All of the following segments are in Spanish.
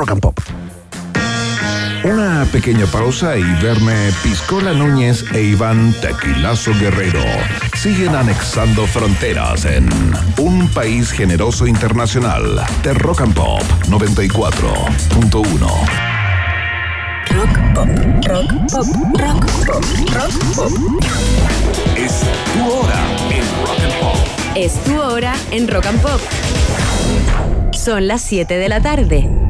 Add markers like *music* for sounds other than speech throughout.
Rock and Pop. Una pequeña pausa y verme Piscola Núñez e Iván Tequilazo Guerrero siguen anexando fronteras en un país generoso internacional de Rock and Pop 94.1. Rock pop, rock pop, rock pop, rock pop. Es tu hora en Rock and Pop. Es tu hora en Rock and Pop. Son las 7 de la tarde.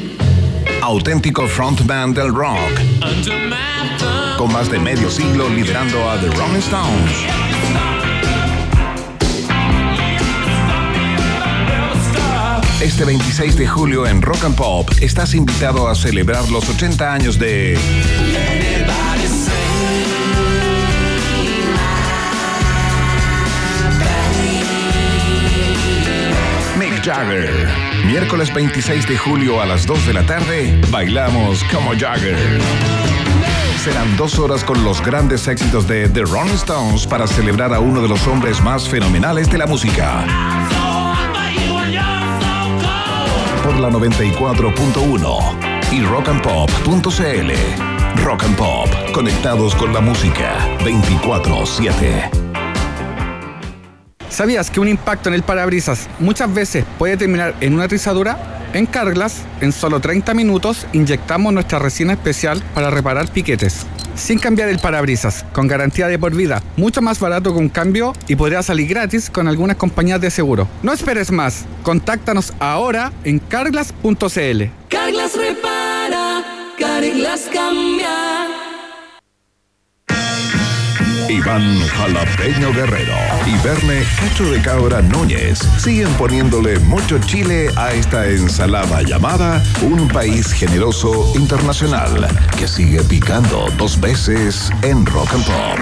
auténtico frontman del rock, con más de medio siglo liderando a The Rolling Stones. Este 26 de julio en Rock and Pop estás invitado a celebrar los 80 años de Mick Jagger. Miércoles 26 de julio a las 2 de la tarde, bailamos como Jagger. Serán dos horas con los grandes éxitos de The Rolling Stones para celebrar a uno de los hombres más fenomenales de la música. Por la 94.1 y rockandpop.cl. Rock and Pop, conectados con la música 24-7. ¿Sabías que un impacto en el parabrisas muchas veces puede terminar en una rizadura? En Carglass, en solo 30 minutos, inyectamos nuestra resina especial para reparar piquetes. Sin cambiar el parabrisas, con garantía de por vida, mucho más barato que un cambio y podría salir gratis con algunas compañías de seguro. No esperes más, contáctanos ahora en carglass.cl. Carglass repara, Carglass cambia. Iván Jalapeño Guerrero y Verne Cacho de Cabra Núñez siguen poniéndole mucho chile a esta ensalada llamada Un País Generoso Internacional que sigue picando dos veces en Rock and Pop.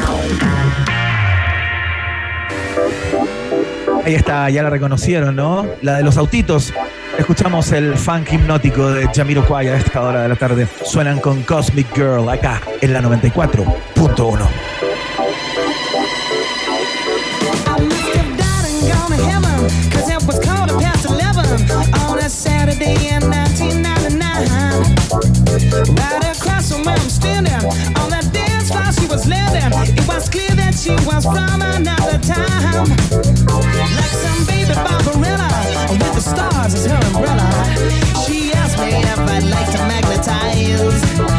Ahí está, ya la reconocieron, ¿no? La de los autitos. Escuchamos el funk hipnótico de Jamiro Kwaya a esta hora de la tarde. Suenan con Cosmic Girl acá en la 94.1. She asked me if I'd like to magnetize.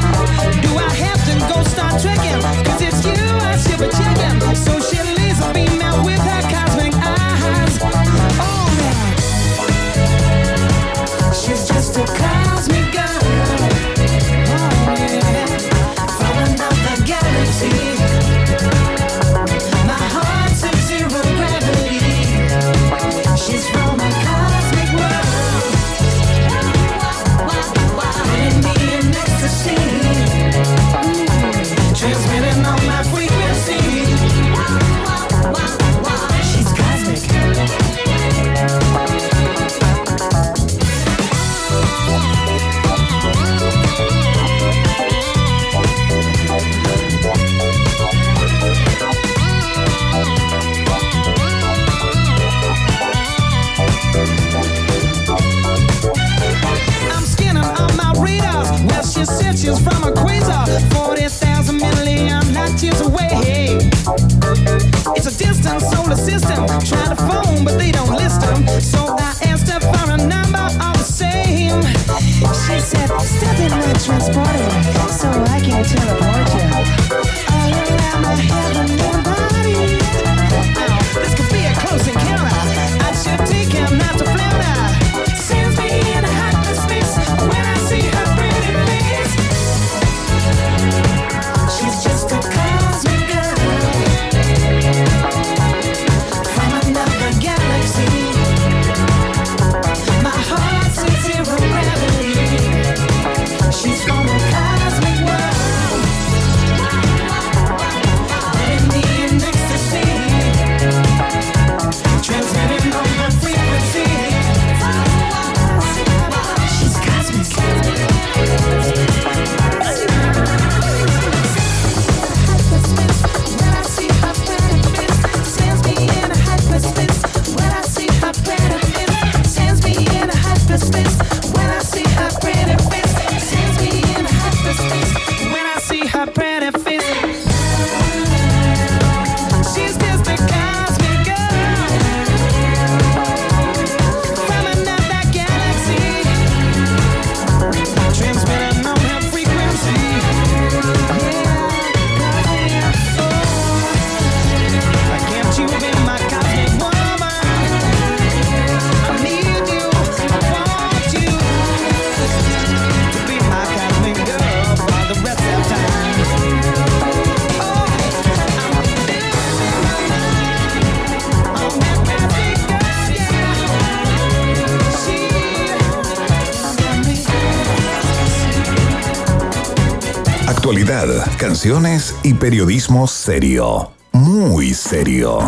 Canciones y periodismo serio. Muy serio.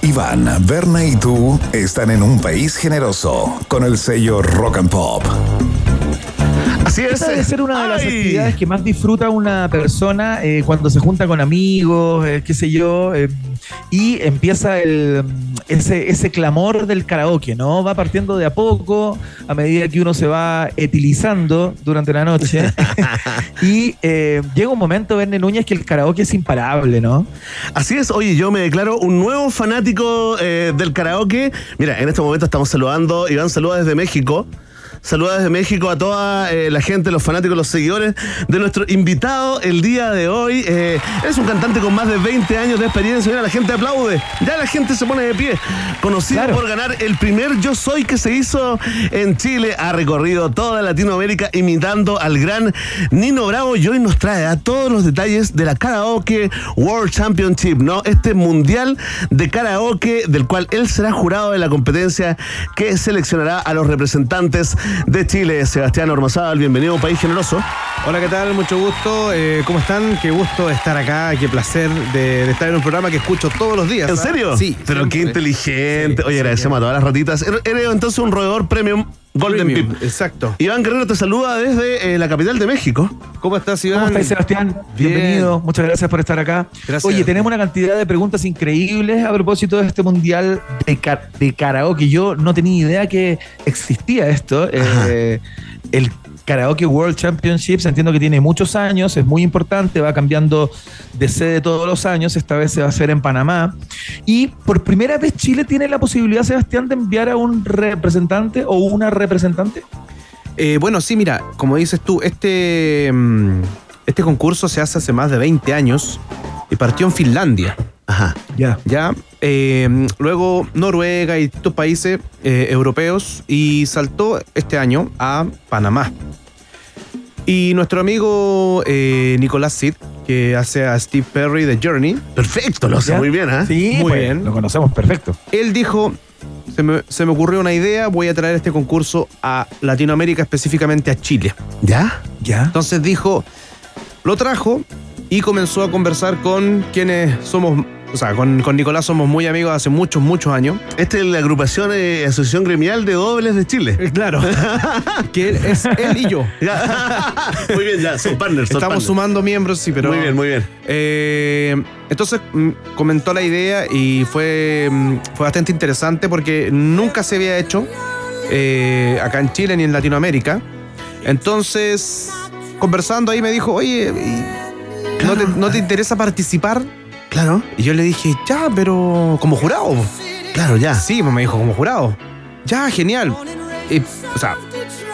Iván, Berna y tú están en un país generoso con el sello Rock and Pop. Así es. Esa debe ser una de las Ay. actividades que más disfruta una persona eh, cuando se junta con amigos, eh, qué sé yo, eh, y empieza el, ese, ese clamor del karaoke, ¿no? Va partiendo de a poco, a medida que uno se va etilizando durante la noche. *laughs* y eh, llega un momento, Verne Núñez, que el karaoke es imparable, ¿no? Así es, oye, yo me declaro un nuevo fanático eh, del karaoke. Mira, en este momento estamos saludando, Iván saluda desde México. Saluda desde México a toda eh, la gente, los fanáticos, los seguidores de nuestro invitado el día de hoy. Eh, es un cantante con más de 20 años de experiencia. Mira, la gente aplaude. Ya la gente se pone de pie. Conocido Claro. por ganar el primer Yo Soy que se hizo en Chile. Ha recorrido toda Latinoamérica imitando al gran Nino Bravo y hoy nos trae a todos los detalles de la Karaoke World Championship, ¿no? Este mundial de karaoke del cual él será jurado de la competencia que seleccionará a los representantes de Chile. Sebastián Ormazábal, bienvenido a un país generoso. Hola, ¿qué tal? Mucho gusto. Eh, ¿Cómo están? Qué gusto estar acá. Qué placer de, de estar en un programa que escucho todos los días. ¿En ¿ah? serio? Sí. Pero qué inteligente. Sí, Oye, sí, agradecemos a todas las ratitas. Eres eres entonces un roedor premium Golden Premium, Pip. Exacto. Iván Guerrero te saluda desde eh, la capital de México. ¿Cómo estás, Iván? ¿Cómo estás, Sebastián? Bien. Bienvenido. Muchas gracias por estar acá. Gracias. Oye, tenemos una cantidad de preguntas increíbles a propósito de este mundial de, ca- de karaoke. Yo no tenía idea que existía esto. Eh, el Karaoke World Championships, entiendo que tiene muchos años, es muy importante, va cambiando de sede todos los años, esta vez se va a hacer en Panamá. Y por primera vez Chile tiene la posibilidad, Sebastián, de enviar a un representante o una representante. Eh, bueno, sí, mira, como dices tú, este, mm, este concurso se hace hace más de 20 años y partió en Finlandia. Ajá. Ya. Ya, eh, luego Noruega y distintos países eh, europeos y saltó este año a Panamá. Y nuestro amigo eh, Nicolás Sid, que hace a Steve Perry de Journey, Perfecto, lo hace ¿Ya? muy bien, ¿ah? Sí, Muy pues, bien. Lo conocemos perfecto. él dijo, se me, se me ocurrió una idea, voy a traer este concurso a Latinoamérica, específicamente a Chile. ¿Ya? Ya. Entonces dijo, lo trajo y comenzó a conversar con quienes somos, o sea, con, con Nicolás somos muy amigos hace muchos, muchos años. Esta es la agrupación eh, Asociación Gremial de Dobles de Chile. Claro. *laughs* que él- es él y yo. *laughs* Muy bien, ya, son partners. son Estamos partners. sumando miembros, sí, pero. Muy bien, muy bien. Eh, entonces mm, comentó la idea y fue, mm, fue bastante interesante porque nunca se había hecho eh, acá en Chile ni en Latinoamérica. Entonces, conversando ahí me dijo, oye, ¿y ¿no, te, no te interesa participar? Claro, Y yo le dije, ya, pero como jurado. claro, ya. Sí, pues me dijo, como jurado. Ya, genial. Y, o sea,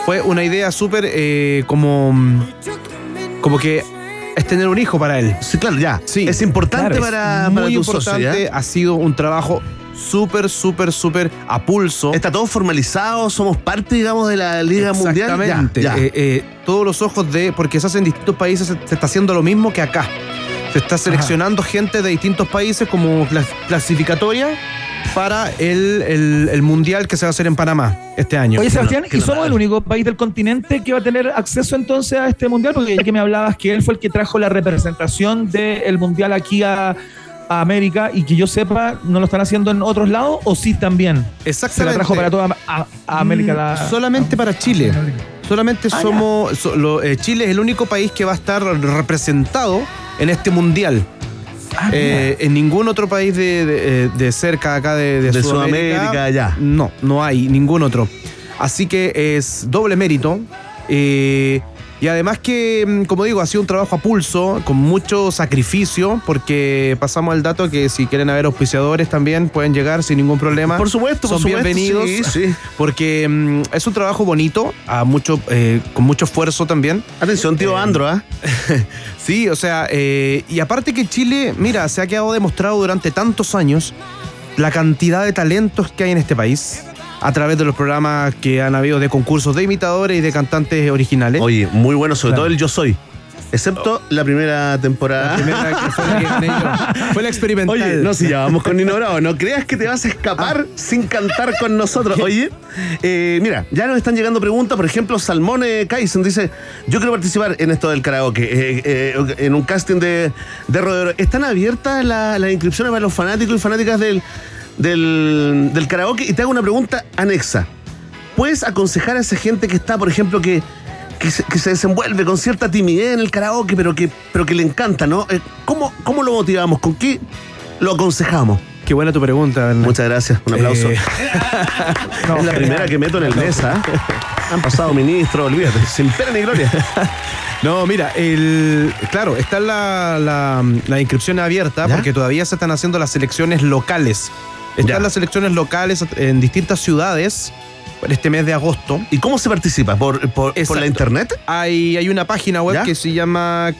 fue una idea súper eh, como, como que es tener un hijo para él. Sí, claro, ya. Sí. Es importante Claro, para, Muy para tu socio, importante, ha sido un trabajo súper, súper, súper a pulso. Está todo formalizado, somos parte, digamos, de la Liga Mundial. Exactamente. Eh, eh, todos los ojos de. Porque se hace en distintos países, se, se está haciendo lo mismo que acá. Se está seleccionando gente de distintos países como clas- clasificatoria para el, el- el mundial que se va a hacer en Panamá este año. Oye, Sebastián, ¿y somos el único país del continente que va a tener acceso entonces a este mundial? Porque ya que me hablabas que él fue el que trajo la representación del mundial aquí a, a América y que yo sepa, ¿no lo están haciendo en otros lados o sí también? Se la Exactamente. trajo para toda a- a América. Mm, la- solamente para Chile. Solamente Ah, somos. so- lo- eh, Chile es el único país que va a estar representado en este mundial. Ah. Eh, en ningún otro país de, de- eh, de cerca acá de, de De Sudamérica, Sudamérica, ya. No, no hay ningún otro. Así que es doble mérito. eh, y además que, mm, como digo, ha sido un trabajo a pulso, con mucho sacrificio, porque pasamos al dato que si quieren haber auspiciadores también pueden llegar sin ningún problema. Por supuesto, Son supuesto. bienvenidos. Sí, sí. Porque mm, es un trabajo bonito, a mucho, eh, con mucho esfuerzo también. Atención, tío Andro, ¿ah? *laughs* Sí, o sea, eh, y aparte que Chile, mira, se ha quedado demostrado durante tantos años la cantidad de talentos que hay en este país a través de los programas que han habido de concursos de imitadores y de cantantes originales. Oye, muy bueno, sobre Claro. todo el Yo Soy. Excepto la primera temporada. La primera que fue la que. Fue la experimental. Oye, no, si ya vamos con Nino Bravo. No creas que te vas a escapar sin cantar con nosotros. Oye, eh, mira, ya nos están llegando preguntas. Por ejemplo, Salmone Kaisen dice: Yo quiero participar en esto del karaoke, eh, eh, en un casting de, de rodeo. ¿Están abiertas la- las inscripciones para los fanáticos y fanáticas del, del, del karaoke? Y te hago una pregunta anexa. ¿Puedes aconsejar a esa gente que está, por ejemplo, que, que, se, que se desenvuelve con cierta timidez en el karaoke, pero que, pero que le encanta, ¿no? Eh, ¿Cómo, ¿Cómo lo motivamos? ¿Con qué lo aconsejamos? Qué buena tu pregunta, Bernal. Muchas gracias, un aplauso. Eh, *laughs* es la primera que meto en el mesa. Han pasado ministros, olvídate, sin pena ni gloria. *laughs* No, mira, el, claro, está la, la, la inscripción abierta ¿Ya? porque todavía se están haciendo las selecciones locales. Están Ya. las selecciones locales en distintas ciudades para este mes de agosto. ¿Y cómo se participa? ¿Por, por, por la internet? Hay, hay una página web ¿Ya? que se llama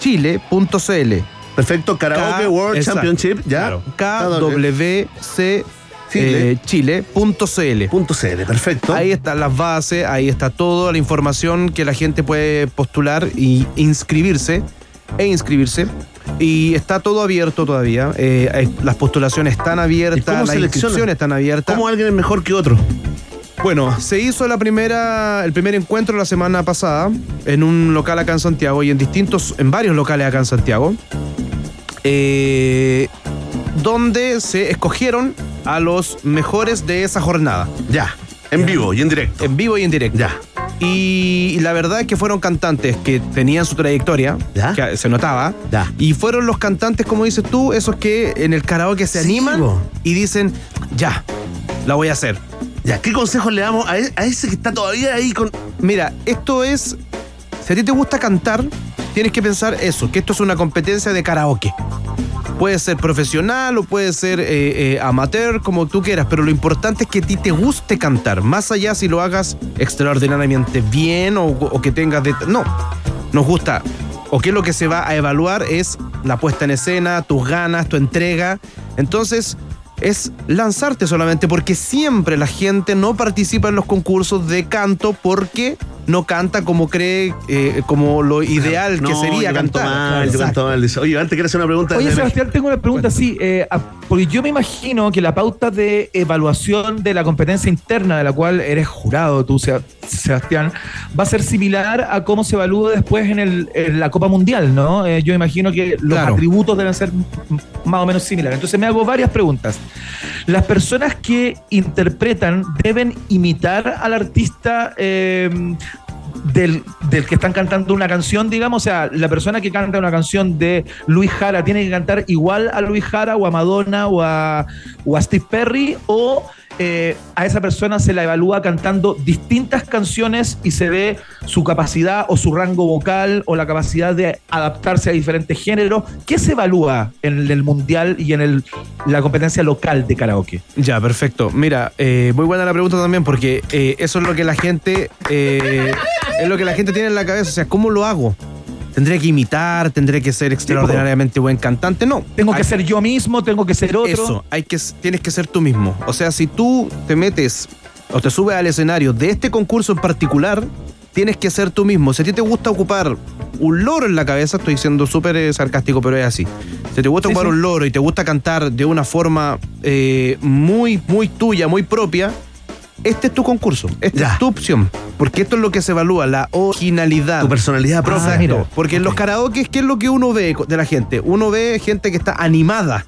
kwcchile.cl. Perfecto, Karaoke K- World exacto, Championship, ¿ya? Claro. KWC eh, Chile.cl. Perfecto. Ahí están las bases, ahí está toda la información que la gente puede postular y inscribirse e inscribirse. Y está todo abierto todavía. eh, hay- las postulaciones están ¿Y abiertas, las seleccionan? inscripciones están abiertas. ¿Cómo alguien es mejor que otro? Bueno, se hizo la primera, el primer encuentro la semana pasada en un local acá en Santiago y en distintos, en varios locales acá en Santiago, eh, donde se escogieron a los mejores de esa jornada, Ya, en vivo y en directo. en vivo y en directo. Ya. Y la verdad es que fueron cantantes que tenían su trayectoria, Ya. que se notaba. Ya. Y fueron los cantantes, como dices tú, esos que en el karaoke se Sí, animan bo. y dicen, ya, la voy a hacer. Ya, ¿qué consejos le damos a, e- a ese que está todavía ahí con. Mira, esto es. Si a ti te gusta cantar, tienes que pensar eso, que esto es una competencia de karaoke. Puede ser profesional o puede ser eh, eh, amateur, como tú quieras, pero lo importante es que a ti te guste cantar, más allá si lo hagas extraordinariamente bien o, que tengas de... No, nos gusta, o que lo que se va a evaluar es la puesta en escena, tus ganas, tu entrega. Entonces, es lanzarte solamente, porque siempre la gente no participa en los concursos de canto porque no canta como cree, eh, como lo ideal que No, sería yo canto cantar. mal, yo canto mal. Dice, Oye, antes quiero hacer una pregunta. Oye, Sebastián, tengo una pregunta así, eh, porque yo me imagino que la pauta de evaluación de la competencia interna de la cual eres jurado tú, Seb- Sebastián, va a ser similar a cómo se evalúa después en, el, en la Copa Mundial, ¿no? Eh, yo imagino que los Claro. atributos deben ser más o menos similares. Entonces me hago varias preguntas. ¿Las personas que interpretan deben imitar al artista eh, del, del que están cantando una canción, digamos? O sea, la persona que canta una canción de Luis Jara tiene que cantar igual a Luis Jara o a Madonna o a, o a Steve Perry o eh, a esa persona se la evalúa cantando distintas canciones y se ve su capacidad o su rango vocal o la capacidad de adaptarse a diferentes géneros. ¿Qué se evalúa en el mundial y en el, la competencia local de karaoke? Ya, perfecto. Mira, eh, muy buena la pregunta también porque eh, eso es lo que la gente es lo que la gente tiene en la cabeza. O sea, ¿cómo lo hago? ¿Tendré que imitar? ¿Tendré que ser extraordinariamente buen cantante? No. Tengo que ser yo mismo, tengo que ser otro. Eso, hay que, tienes que ser tú mismo. O sea, si tú te metes o te subes al escenario de este concurso en particular, tienes que ser tú mismo. Si a ti te gusta ocupar un loro en la cabeza, estoy siendo súper eh, sarcástico, pero es así. Si te gusta Sí, ocupar sí. un loro y te gusta cantar de una forma eh, muy, muy tuya, muy propia, este es tu concurso, esta Ya. es tu opción. Porque esto es lo que se evalúa, la originalidad. Tu personalidad propia. Ah. Porque en los karaoke, ¿qué es lo que uno ve de la gente? Uno ve gente que está animada.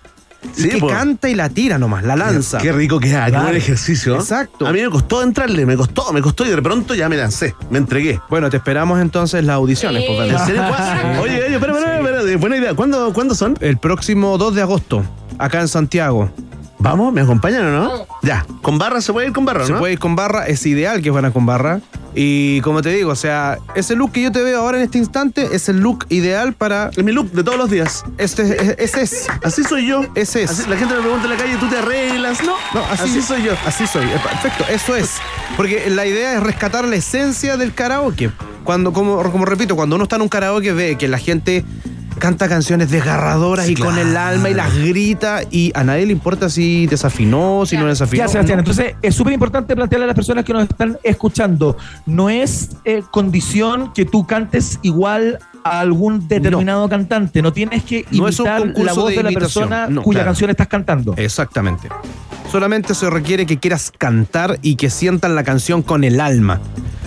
Sí, que canta y la tira nomás, la lanza. Qué rico que es, qué Claro. buen ejercicio. Exacto. A mí me costó entrarle, me costó, me costó y de pronto ya me lancé, me entregué. Bueno, te esperamos entonces las audiciones. pues, ¿En Vanessa. serio? ¿Cuándo? Oye, oye, espera, espera, espera, espera, buena idea. ¿Cuándo, ¿Cuándo son? El próximo 2 de agosto, acá en Santiago. ¿Vamos? ¿Me acompañan o no? Ya, con barra se puede ir con barra, Se ¿no? puede ir con barra, es ideal que van con barra. Y como te digo, o sea, ese look que yo te veo ahora en este instante es el look ideal para. Es mi look de todos los días. Este, ese es. Así soy yo. Ese es. Así- la gente me pregunta en la calle, ¿tú te arreglas? No, No, así, así soy yo. Así soy. Perfecto, eso es. Porque la idea es rescatar la esencia del karaoke. Cuando, como, como repito, cuando uno está en un karaoke ve que la gente canta canciones desgarradoras y con el alma y las grita y a nadie le importa si desafinó, si no desafinó. Ya, Sebastián, entonces es súper importante plantearle a las personas que nos están escuchando, no es eh, condición que tú cantes igual a algún determinado cantante, no tienes que No es un imitar concurso la voz de de, la persona no, cuya claro. canción estás cantando. Exactamente. Solamente se requiere que quieras cantar y que sientan la canción con el alma.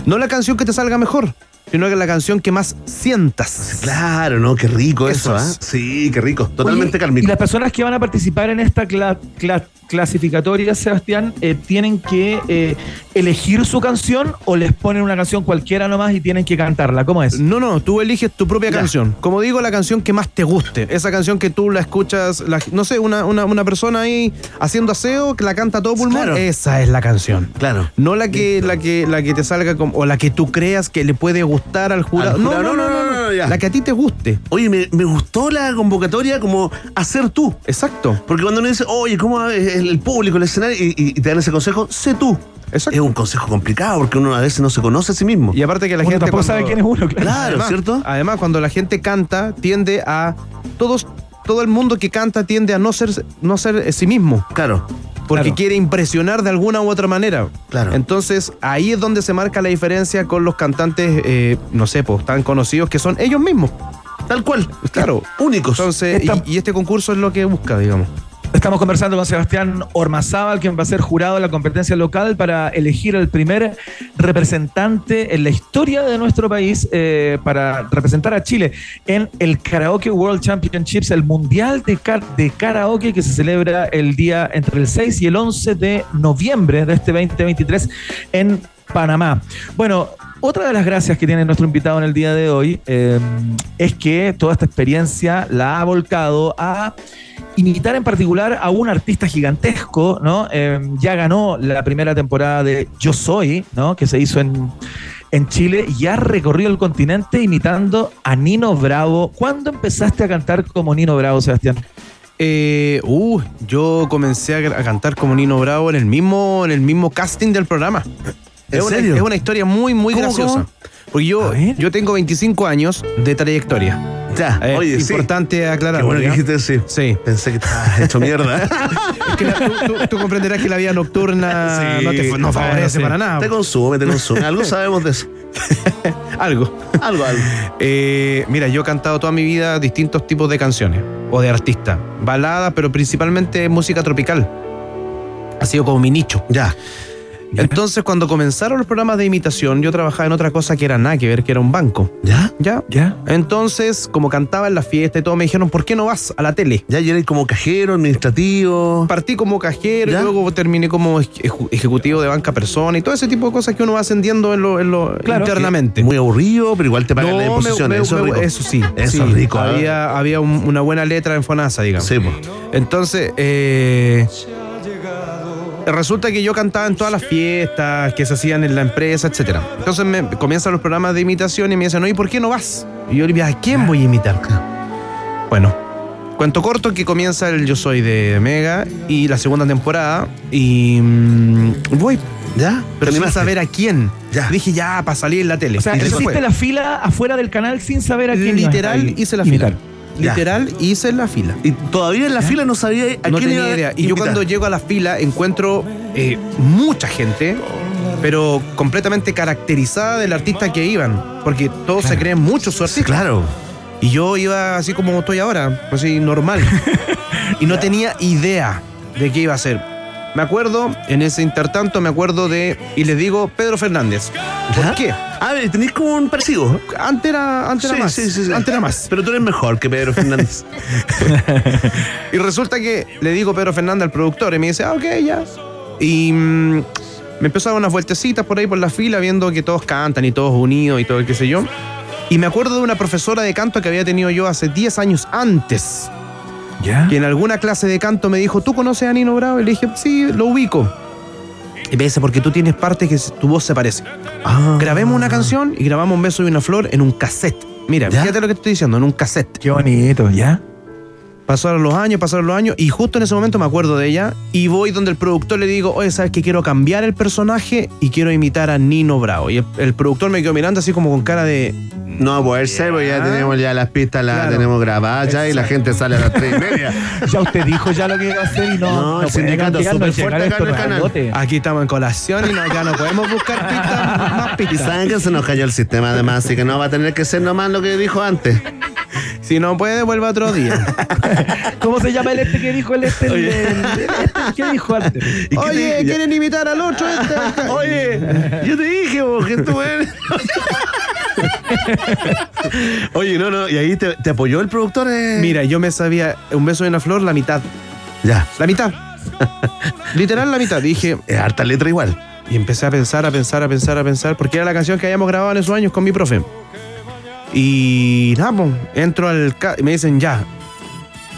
No la canción que te salga mejor, sino que la canción que más sientas. Claro, ¿no? Qué rico eso, Eso es. Sí, qué rico. Totalmente Oye. Y las personas que van a participar en esta cla- cla- clasificatoria, Sebastián, eh, tienen que eh, elegir su canción o les ponen una canción cualquiera nomás y tienen que cantarla. ¿Cómo es? No, no, tú eliges tu propia Ya. canción. Como digo, la canción que más te guste. Esa canción que tú la escuchas, la- no sé, una, una, una persona ahí haciendo aseo que la canta a todo pulmón. Claro. Esa es la canción. Claro. No la que, la que, la que te salga como, o la que tú creas que le puede gustar al jurado. Al No, jurado, no, no, no, no, ya. La que a ti te guste. Oye, me, me gustó la convocatoria como hacer tú. Exacto. Porque cuando uno dice, oye, ¿cómo es el, público, el escenario? Y, y- y te dan ese consejo, sé tú. Exacto. Es un consejo complicado porque uno a veces no se conoce a sí mismo. Y aparte que la Uno gente tampoco cuando- sabe quién es uno, claro. Claro, además, ¿cierto? Además, cuando la gente canta, tiende a todos, todo el mundo que canta tiende a no ser, no ser eh, sí mismo. Claro. Porque Claro. quiere impresionar de alguna u otra manera. Claro. Entonces, ahí es donde se marca la diferencia con los cantantes, eh, no sé, pues, tan conocidos que son ellos mismos. Tal cual. Claro. Únicos. Entonces, Esta- y, y este concurso es lo que busca, digamos. Estamos conversando con Sebastián Ormazábal, quien va a ser jurado en la competencia local para elegir el primer representante en la historia de nuestro país eh, para representar a Chile en el Karaoke World Championships, el Mundial de, de Karaoke que se celebra el día entre el 6 y el 11 de noviembre de este 2023 en Panamá. Bueno, otra de las gracias que tiene nuestro invitado en el día de hoy eh, es que toda esta experiencia la ha volcado a imitar en particular a un artista gigantesco, ¿no? Eh, ya ganó la primera temporada de Yo Soy, ¿no? Que se hizo en, en Chile y ha recorrido el continente imitando a Nino Bravo. ¿Cuándo empezaste a cantar como Nino Bravo, Sebastián? Eh, uh, yo comencé a, cantar como Nino Bravo en el mismo, en el mismo casting del programa. ¿En es, una, serio? es una historia muy, muy ¿Cómo, graciosa. cómo? Porque yo, yo tengo 25 años de trayectoria. Ya, Eh, oye, sí. importante aclarar. Qué bueno dijiste sí. Sí. Pensé que estabas hecho mierda. *laughs* Es que la- tú, tú- tú comprenderás que la vida nocturna Sí. no te no favorece sí. para nada. te consume, te consume. Algo *laughs* sabemos de eso. *laughs* Algo. Algo, algo. Eh, mira, yo he cantado toda mi vida distintos tipos de canciones o de artistas. Balada, pero principalmente música tropical. Ha sido como mi nicho. Ya. Entonces, cuando comenzaron los programas de imitación, yo trabajaba en otra cosa que era nada que ver, que era un banco. ¿Ya? ¿Ya? ¿Ya? Entonces, como cantaba en la fiesta y todo, me dijeron, ¿por qué no vas a la tele? Ya, y eres como cajero, administrativo. Partí como cajero, ¿Ya? y luego terminé como eje- ejecutivo de banca persona y todo ese tipo de cosas que uno va ascendiendo en lo, en lo Claro. internamente. Muy aburrido, pero igual te pagan No, me- eso, es eso sí. Eso sí. es rico. ¿eh? Había, había un- una buena letra en Fonasa, digamos. Sí, pues. Entonces, eh, resulta que yo cantaba en todas las fiestas que se hacían en la empresa, etcétera. Entonces me comienzan los programas de imitación y me dicen, oye, ¿por qué no vas? Y yo le digo, ¿a quién voy a imitar? Bueno, cuento corto que comienza el Yo Soy de Mega y la segunda temporada y mm, voy, ¿Ya? pero ¿Te sin saber a quién. Ya. Dije, ya, para salir en la tele. O sea, Y hiciste la fila afuera del canal sin saber a quién Literal hice la imitar. Ya. Literal hice la fila. Y todavía en la fila no sabía a no quién tenía iba idea. Y yo cuando llego a la fila encuentro eh, mucha gente, pero completamente caracterizada del artista que iban. Porque todos se creen mucho su artista. Claro. Y yo iba así como estoy ahora, así normal. *laughs* y no tenía idea de qué iba a ser. Me acuerdo, en ese intertanto, me acuerdo de. Y les digo Pedro Fernández. ¿Por ¿Ya? qué? A ver, tenéis como un parecido. Antes era, antes era más. sí, sí, sí. Antes era más. Pero tú eres mejor que Pedro Fernández. *laughs* Y resulta que le digo Pedro Fernández al productor y me dice, ah, ok, ya. Y mm, me empezó a dar unas vueltecitas por ahí por la fila, viendo que todos cantan y todos unidos y todo el qué sé yo. Y me acuerdo de una profesora de canto que había tenido yo hace 10 años antes, ¿Ya? que en alguna clase de canto me dijo, ¿tú conoces a Nino Bravo? Y le dije, sí, lo ubico. Y me dice, porque tú tienes partes que tu voz se parece. Ah. Grabemos una canción y grabamos un beso y una flor en un cassette. Mira, ¿Ya? fíjate lo que te estoy diciendo, en un cassette. Qué bonito, ¿ya? Pasaron los años, pasaron los años, y justo en ese momento me acuerdo de ella, y voy donde el productor le digo, oye, ¿sabes que quiero cambiar el personaje y quiero imitar a Nino Bravo? Y el, el productor me quedó mirando así como con cara de, No va a poder ser, porque ya tenemos ya las pistas, las Claro. tenemos grabadas ya y la gente sale a las tres y media. *laughs* Ya usted dijo ya lo que iba a hacer y no. No, el sindicato cambiarlo, súper fuerte acá en el canal. Aquí estamos en colación y no, acá no podemos buscar pistas, más Y pistas. saben que se nos cayó el sistema además, así que no va a tener que ser nomás lo que dijo antes. Si no puede, vuelva otro día. *laughs* ¿Cómo se llama el este que dijo el este? El, el- el este, ¿Qué dijo antes? ¿Y qué te Oye? ¿quieren imitar al otro? Este? *laughs* Oye, yo te dije, vos, que tú eres. *laughs* Oye, no, no, y ahí te, te apoyó el productor. eh? Mira, yo me sabía un beso de una flor, la mitad. Ya, La mitad. *laughs* Literal la mitad. Dije, es harta letra igual. y empecé a pensar, a pensar, a pensar, a pensar, porque era la canción que habíamos grabado en esos años con mi profe. Y nada, pues, entro al y me dicen ya.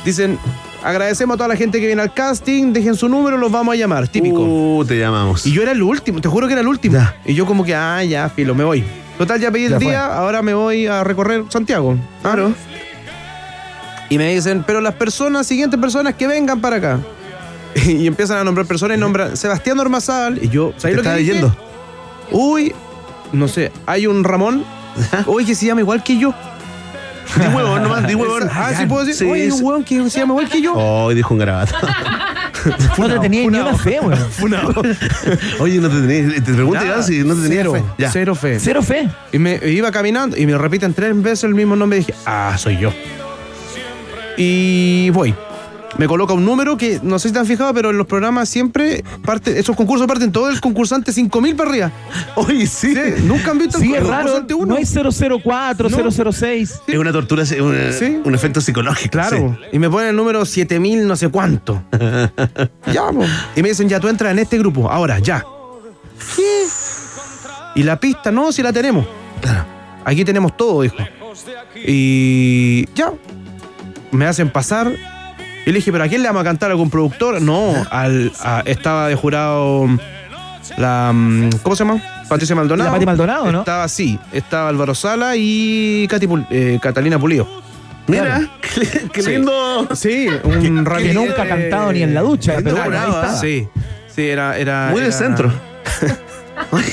Dicen, agradecemos a toda la gente que viene al casting, dejen su número, los vamos a llamar, típico. Uh, te llamamos. Y yo era el último, te juro que era el último. Ya. Y yo como que, ah, ya, filo, me voy. Total, ya pedí el Ya fue. día, ahora me voy a recorrer Santiago. Claro. Y me dicen, pero las personas, siguientes personas que vengan para acá. *laughs* Y empiezan a nombrar personas y nombran Sebastián Ormazábal. Y yo, ¿Te ¿sabes lo que estaba dije? yendo? Uy, no sé, hay un Ramón. Uy, que se llama igual que yo. Di huevón nomás, di huevón. *laughs* Ah, sí puedo decir. Sí, Oye, hay un huevón que se llama igual que yo. Oh, dijo un garabato. *laughs* *laughs* *laughs* *laughs* No te tenía ni una fe, weón. Oye, no te tenías. Te pregunto Nada, ya si no te tenías cero, fe. Ya. Cero fe. Cero fe. Y me iba caminando y me repiten tres veces el mismo nombre y dije, ah, soy yo. Y voy. Me coloca un número que no sé si te han fijado, pero en los programas siempre parte, esos concursos parten todo el concursante 5000 para arriba. Oye, sí. Sí, Nunca han visto Sí, el es raro. concursante uno. No hay 004, No. 006. Es una tortura, es un, Sí. un efecto psicológico. Claro. Y me ponen el número 7000 no sé cuánto. *laughs* ya, po. Y me dicen, ya tú entras en este grupo. Ahora, ya. ¿Qué? Y la pista, no, si la tenemos. Aquí tenemos todo, dijo. Y ya. Me hacen pasar. Y le dije, ¿pero a quién le vamos a cantar? ¿Algún productor? No, al, a- estaba de jurado la. mm, ¿Cómo se llama? Patricia Maldonado. La Pati Maldonado, ¿no? Estaba así. Estaba Álvaro Sala y Katy Pul- eh, Catalina Pulido. Mira, *laughs* qué, qué Sí. lindo. Sí, *laughs* un Que nunca ha cantado ni en la ducha, pero bueno, ahí está. Sí, sí, era. era Muy de era- centro. *laughs*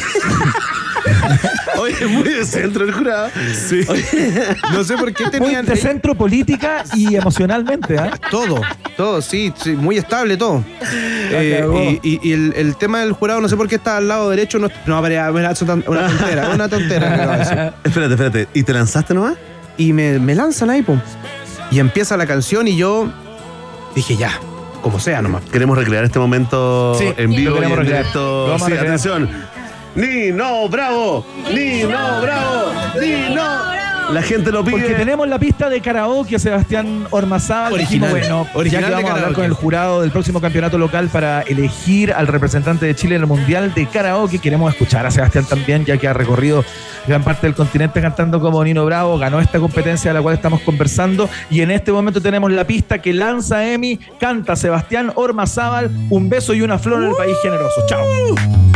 *laughs* Oye, muy de centro el jurado. Sí. No sé por qué Muy tenían. de centro política y emocionalmente, ¿ah? Todo, todo, sí, sí, muy estable todo. Eh, cagó. y y- y el, el tema del jurado, no sé por qué está al lado derecho. No, no pero una tontera, una tontera. *laughs* Espérate, espérate. ¿Y te lanzaste nomás? Y me, me lanzan ahí, pum. Y empieza la canción y yo dije, ya, como sea nomás. Queremos recrear este momento Sí, en lo vivo y en recrear. directo. Lo vamos a Sí, recrear. atención. Nino, bravo. Nino, bravo. Nino. La gente lo pide. Porque tenemos la pista de karaoke, Sebastián Ormazábal. Original. Dijimos, bueno, Original ya que vamos a hablar con el jurado del próximo campeonato local para elegir al representante de Chile en el Mundial de Karaoke, queremos escuchar a Sebastián también, ya que ha recorrido gran parte del continente cantando como Nino Bravo, ganó esta competencia de la cual estamos conversando y en este momento tenemos la pista que lanza Emi, canta Sebastián Ormazábal, un beso y una flor en el país generoso. Chao.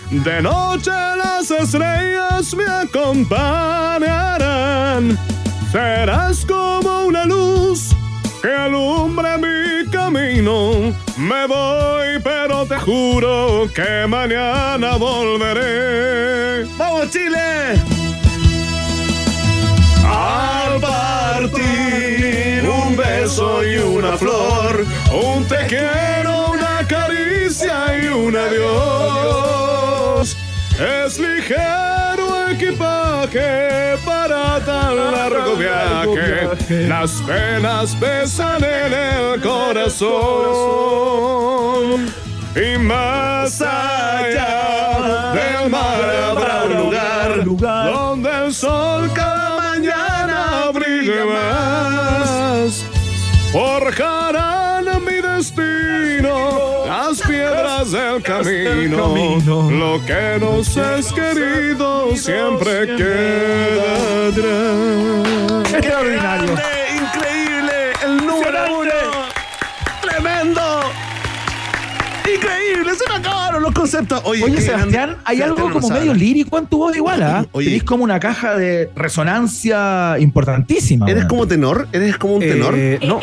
De noche las estrellas me acompañarán. Serás como una luz que alumbra mi camino. Me voy, pero te juro que mañana volveré. ¡Vamos, Chile! Al partir un beso y una flor, un te quiero, una caricia y un adiós. Es ligero equipaje para tan largo viaje. Las penas pesan en el corazón. Y más allá del mar habrá un lugar donde el sol cada mañana brille más. Destino las piedras del camino. Lo que nos es querido siempre queda atrás. Extraordinario. ¡Grande! ¡Increíble! ¡El número uno! ¡Tremendo! ¡Increíble! ¡Se me acabaron los conceptos! Oye, Oye, qué Sebastián, hay algo como medio lírico en tu voz igual, ¿ah? Oye. Tenés como una caja de resonancia importantísima. ¿Eres como tenor? ¿Eres como un tenor? Eh, no,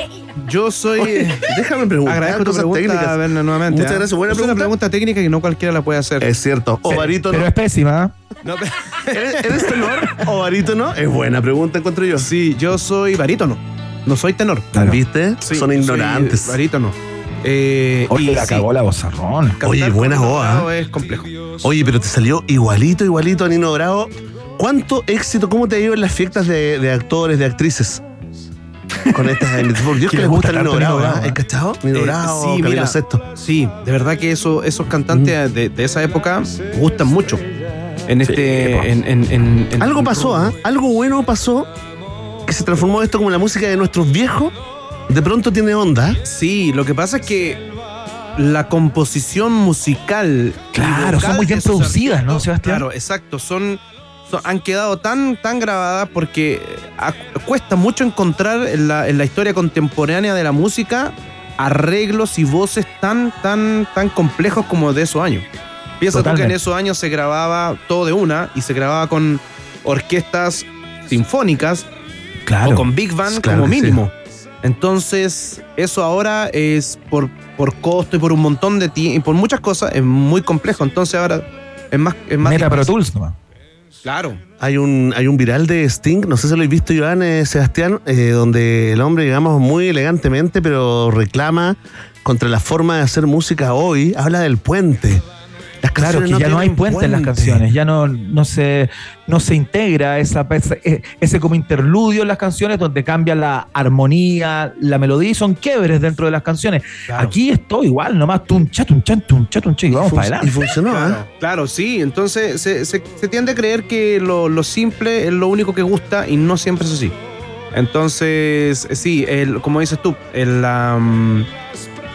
yo soy. Oye, déjame preguntar Agradezco tu cosas pregunta, técnicas. Werner, nuevamente. Muchas ¿ah? gracias. Buena es una pregunta. pregunta técnica que no cualquiera la puede hacer. Es cierto. ¿O barítono? Pero es pésima. ¿ah? No, *laughs* ¿Eres, eres tenor o barítono? Es buena pregunta, encuentro yo. sí, yo soy barítono. No soy tenor. ¿Viste? Sí, Son yo soy ignorantes. barítono. Eh, Oye, y la sí, cagó la bozarrón. Oye, buena Bravo ¿ah? Es complejo. Oye, pero te salió igualito, igualito a Nino Bravo. ¿Cuánto éxito, cómo te ha ido en las fiestas de, de actores, de actrices? Con estas Por Dios *laughs* que Que les le gusta gusta Nino Bravo, Nino ¿ah? Bravo, ¿El ¿eh? cachado? Nino Eh, Bravo, sí, Camilo mira. Sesto. Sí, de verdad que eso, esos cantantes de, de esa época gustan mucho. En este. en, en- en- en- Algo pasó, ¿ah? Algo bueno pasó que se transformó esto como la música de nuestros viejos. De pronto tiene onda. Sí, lo que pasa es que la composición musical. Claro, son muy bien producidas, ¿no, Sebastián? Claro, exacto. Son, son- han quedado tan, tan grabadas porque a- cuesta mucho encontrar en la, en la historia contemporánea de la música arreglos y voces tan, tan, tan complejos como de esos años. Piensa tú que en esos años se grababa todo de una y se grababa con orquestas sinfónicas Claro. o con Big Band Claro como sí. Entonces, eso ahora es por, por costo y por un montón de tiempo y por muchas cosas, es muy complejo. Entonces ahora es más, es más Meta Pro. Tools nomás. Claro. Hay un, hay un viral de Sting, no sé si lo habéis visto, Iván, eh, Sebastián, eh, donde el hombre, digamos, muy elegantemente, pero reclama contra la forma de hacer música hoy. Habla del puente. Las Claro, que ya no hay puente en las canciones, ya no, no, se, no se integra esa, ese, ese como interludio en las canciones donde cambia la armonía, la melodía y son quiebres dentro de las canciones. Aquí es todo igual, nomás tum cha, tum chan, tum cha, tum cha, y vamos para Y adelante. funcionó, Claro, ¿ah? claro, sí. Entonces se, se- se tiende a creer que lo, lo simple es lo único que gusta y no siempre es así. Entonces, eh, sí, el, como dices tú, el, la,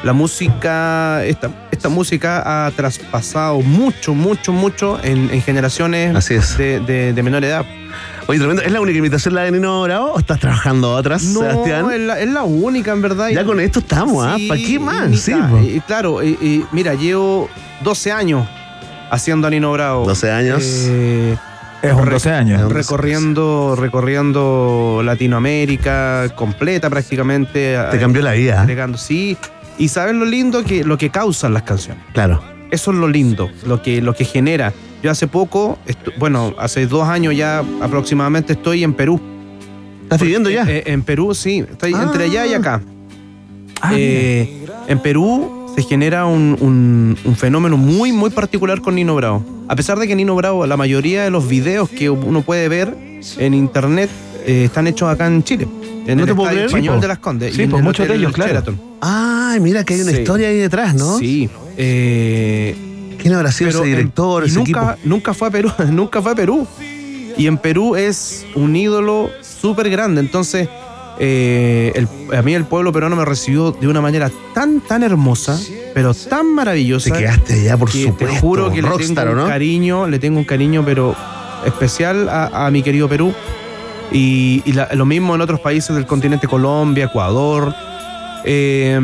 la música, esta, esta música ha traspasado mucho, mucho, mucho en, en generaciones Así es. De, de- de menor edad. Oye, tremendo. ¿Es la única imitación la de Nino Bravo o estás trabajando otras, No, Sebastián? es la, es la única, en verdad. Ya con esto estamos, ¿ah? Sí, ¿Para qué más? Sí, y claro, y- y mira, llevo 12 años haciendo a Nino Bravo. 12 años. Eh, Es un Re- 12 años. Re- recorriendo, recorriendo Latinoamérica completa prácticamente. Te cambió la vida. Agregando, sí. Y sabes lo lindo que lo que causan las canciones. Claro. Eso es lo lindo, lo que, lo que genera. Yo hace poco, bueno, hace dos años ya aproximadamente estoy en Perú. ¿Estás viviendo ya? Eh, en Perú, sí, estoy Ah. entre allá y acá. Ah. Eh, en Perú se genera un, un- un fenómeno muy, muy particular con Nino Bravo. A pesar de que Nino Bravo, la mayoría de los videos que uno puede ver en internet eh, están hechos acá en Chile. En No el te puedo creer. Español Sí, de las Condes. Sí, y en po, el muchos de ellos, claro. Sheraton. Ay, mira que hay una Sí. historia ahí detrás, ¿no? Sí. eh, ¿Quién habrá sido ese director, ese nunca, equipo? nunca fue a Perú, *laughs* nunca fue a Perú. Y en Perú es un ídolo súper grande. Entonces, eh, el- a mí el pueblo peruano me recibió de una manera tan, tan hermosa, pero tan maravillosa. Te quedaste allá, por que supuesto. Te juro que Rockstar, le ¿o tengo un no? cariño, le tengo un cariño, pero especial a, a mi querido Perú. Y, y la- lo mismo en otros países del continente, Colombia, Ecuador. Eh,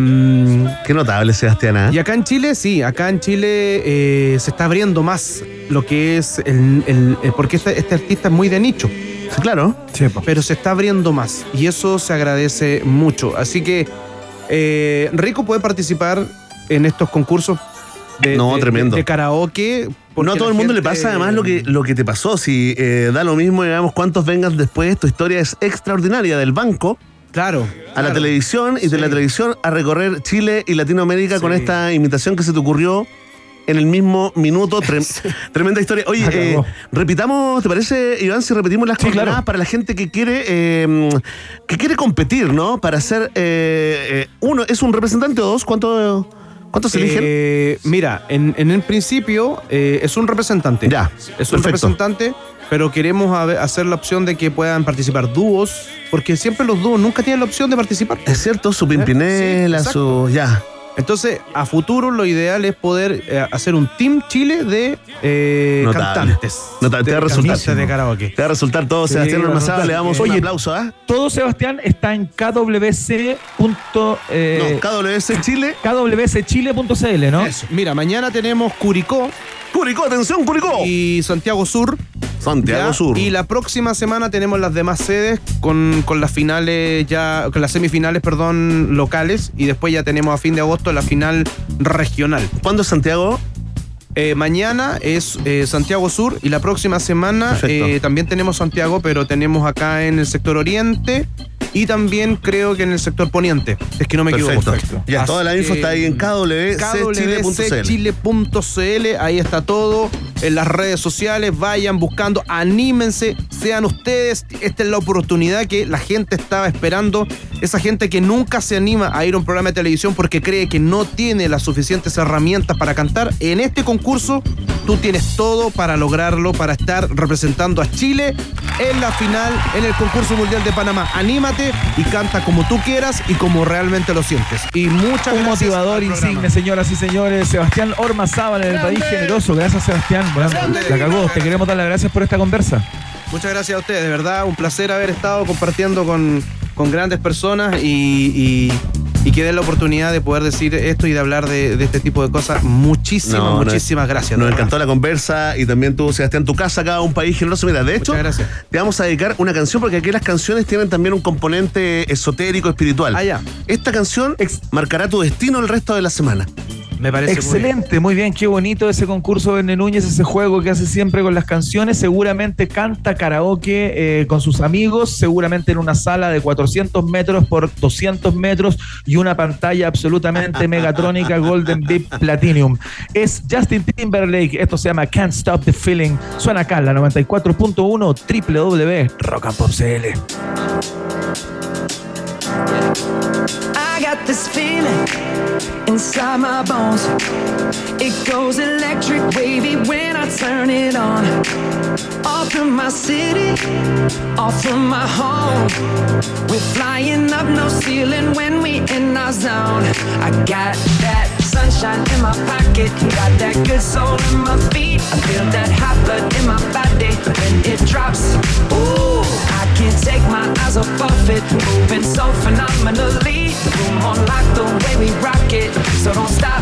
Qué notable, Sebastián. ¿ah? y acá en Chile, sí, acá en Chile eh, se está abriendo más lo que es el. el- el- porque este, este artista es muy de nicho, Sí, claro. Sí, pero se está abriendo más y eso se agradece mucho. Así que eh, Rico puede participar en estos concursos de, No, de- tremendo. de- de karaoke. No a todo el mundo le pasa además lo que, lo que te pasó. Si eh, da lo mismo, digamos, cuántos vengan después, tu historia es extraordinaria del banco Claro. a la televisión y de Sí. la televisión a recorrer Chile y Latinoamérica con esta imitación que se te ocurrió en el mismo minuto. *laughs* Trem- Tremenda historia. Oye, eh, repitamos, ¿te parece, Iván, si repetimos las Sí, claro. para la gente que quiere eh, que quiere competir, ¿no? Para ser eh, eh, uno, ¿es un representante o dos? ¿Cuánto, ¿Cuántos eligen? Mira, en, en el principio es un representante. Ya, Es un perfecto. representante, pero queremos hacer la opción de que puedan participar dúos, porque siempre los dúos nunca tienen la opción de participar. Es cierto, su Pimpinela, su. Ya. Entonces, a futuro lo ideal es poder eh, hacer un Team Chile de eh, Notable. cantantes. Notable, te de va a resultar. de karaoke. Te va a resultar todo, Sí, Sebastián. Le damos un Oye, aplauso, ¿ah? Todo, Sebastián, está en kwc. eh, no, KWS Chile. kwschile.cl, ¿no? Eso. Mira, mañana tenemos Curicó Curicó, atención, Curicó. y Santiago Sur. Santiago ¿ya? Sur. Y la próxima semana tenemos las demás sedes con, con las finales ya, con las semifinales, perdón, locales. Y después ya tenemos a fin de agosto la final regional. ¿Cuándo es Santiago? Eh, mañana es eh, Santiago Sur y la próxima semana Perfecto. eh, también tenemos Santiago, pero tenemos acá en el sector oriente y también creo que en el sector poniente. Es que no me equivoco. Perfecto. Ya, toda la info está ahí en kwchile.cl, ahí está todo, en las redes sociales, vayan buscando, anímense, sean ustedes, esta es la oportunidad que la gente estaba esperando, esa gente que nunca se anima a ir a un programa de televisión porque cree que no tiene las suficientes herramientas para cantar, en este concurso tú tienes todo para lograrlo, para estar representando a Chile en la final, en el concurso mundial de Panamá. Anímate y canta como tú quieras y como realmente lo sientes. Y muchas Un gracias motivador insigne, señoras y señores. Sebastián Ormazábal en el país generoso. Gracias, Sebastián. Bueno, la cagó. Te queremos dar las gracias por esta conversa. Muchas gracias a ustedes, de verdad, un placer haber estado compartiendo con, con grandes personas y, y, y que den la oportunidad de poder decir esto y de hablar de, de este tipo de cosas. Muchísimas, No, no, muchísimas gracias. Nos encantó la conversa y también tú, Sebastián, tu casa acá, un país generoso. Mira, de hecho, te vamos a dedicar una canción porque aquí las canciones tienen también un componente esotérico, espiritual. Ah, ya. Esta canción Ex- marcará tu destino el resto de la semana. Me parece muy bien. Excelente, muy bien, qué bonito ese concurso de Núñez, ese juego que hace siempre con las canciones. Seguramente canta karaoke eh, con sus amigos, seguramente en una sala de 400 metros por 200 metros y una pantalla absolutamente *laughs* megatrónica Golden Beat Platinum. Es Justin Timberlake, esto se llama Can't Stop the Feeling. Suena acá la 94.1 www.rockandpop.cl. I got this feeling inside my bones. It goes electric wavy when I turn it on. Off from my city, off from my home. We're flying up no ceiling when we in our zone. I got that sunshine in my pocket, got that good soul in my feet. I feel that hot blood in my body when it drops. Ooh, can't take my eyes off of it, moving so phenomenally. The room on lock, the way we rock it, so don't stop.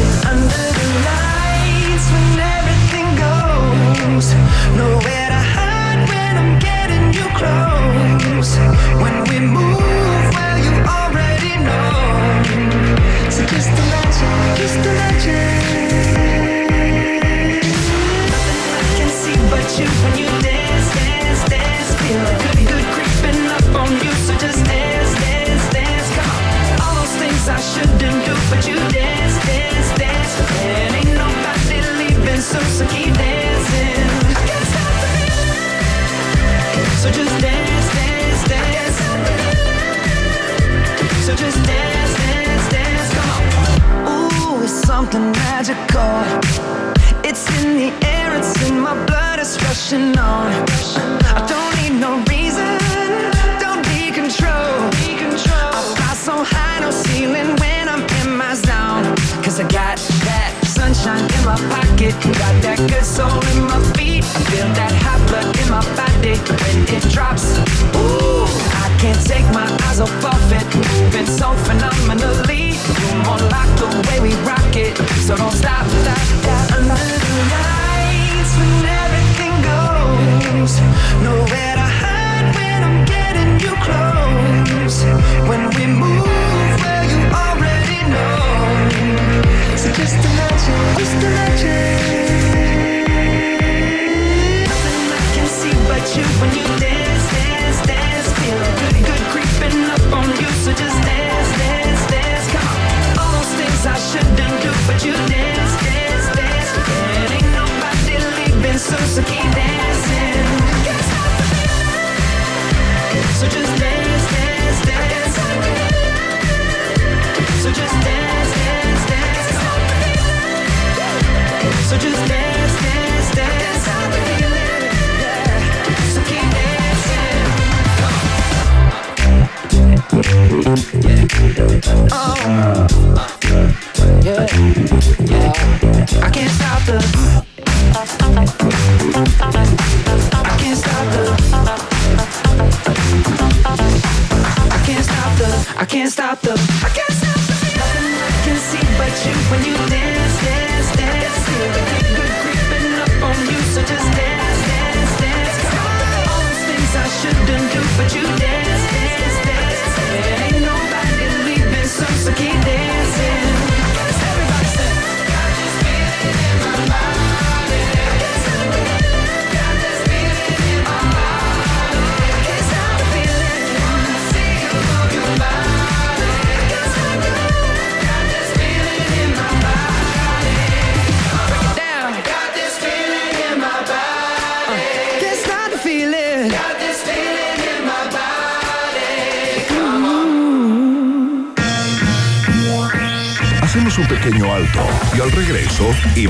It's under the lights, when everything goes, nowhere to hide when I'm getting you close. When we move, well you already know. So just imagine, just imagine.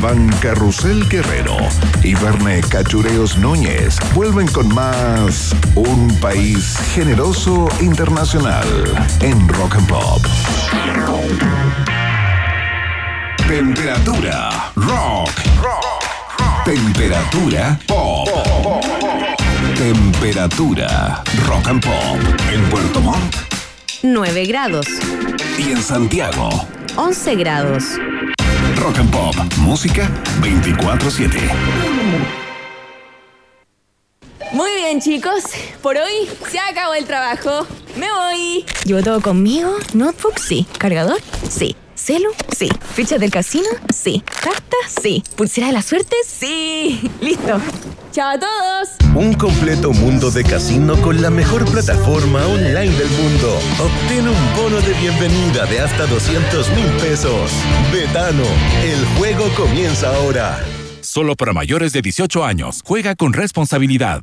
Iván Carrusel Guerrero y Verne Cachureos Núñez vuelven con más Un País Generoso Internacional en Rock and Pop. Temperatura rock. Temperatura pop. Temperatura rock and pop en Puerto Montt 9 grados. y en Santiago. 11 grados. Rock and Pop, música 24/7. Muy bien, chicos. Por hoy se acabó el trabajo. Me voy. ¿Llevo todo conmigo? ¿Notebook? Sí. ¿Cargador? Sí. ¿Celu? Sí. ¿Ficha del casino? Sí. ¿Carta? Sí. ¿Pulsera de la suerte? Sí. *laughs* Listo. Chao a todos. Un completo mundo de casino con la mejor plataforma online del mundo. Obtén un bono de bienvenida de hasta 200 mil pesos. Betano, el juego comienza ahora. Solo para mayores de 18 años. Juega con responsabilidad.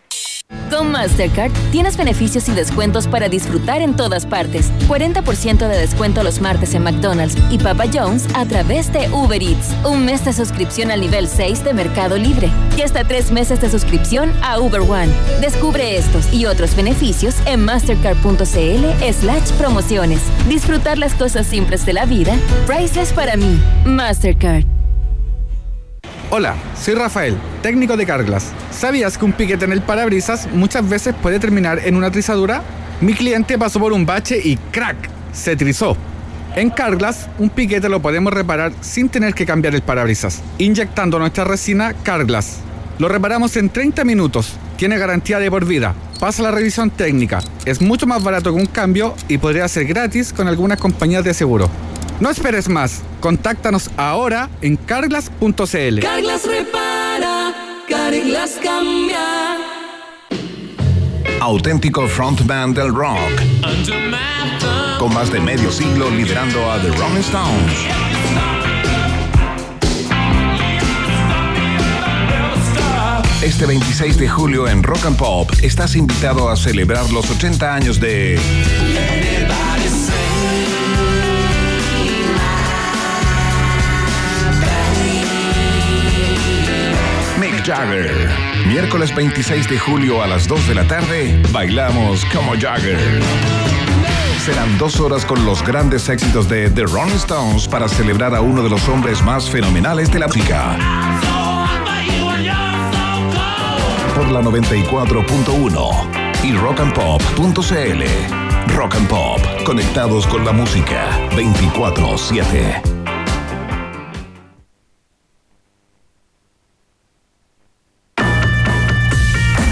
Con Mastercard tienes beneficios y descuentos para disfrutar en todas partes. 40% de descuento los martes en McDonald's y Papa John's a través de Uber Eats. Un mes de suscripción al nivel 6 de Mercado Libre. Y hasta tres meses de suscripción a Uber One. Descubre estos y otros beneficios en mastercard.cl slash promociones. Disfrutar las cosas simples de la vida. Priceless para mí. Mastercard. Hola, soy Rafael, técnico de Carglass. ¿Sabías que un piquete en el parabrisas muchas veces puede terminar en una trizadura? Mi cliente pasó por un bache y ¡crack! se trizó. En Carglass, un piquete lo podemos reparar sin tener que cambiar el parabrisas, inyectando nuestra resina Carglass. Lo reparamos en 30 minutos, tiene garantía de por vida, pasa la revisión técnica, es mucho más barato que un cambio y podría ser gratis con algunas compañías de seguro. No esperes más, contáctanos ahora en carglass.cl. Carglass repara, Carglass cambia. Auténtico frontman del rock. Con más de medio siglo liderando a The Rolling Stones. Este 26 de julio en Rock and Pop estás invitado a celebrar los 80 años de Jagger. Miércoles 26 de julio a las 2 de la tarde, bailamos como Jagger. Serán dos horas con los grandes éxitos de The Rolling Stones para celebrar a uno de los hombres más fenomenales de la música. Por la 94.1 y rockandpop.cl. Rock and Pop, conectados con la música 24-7.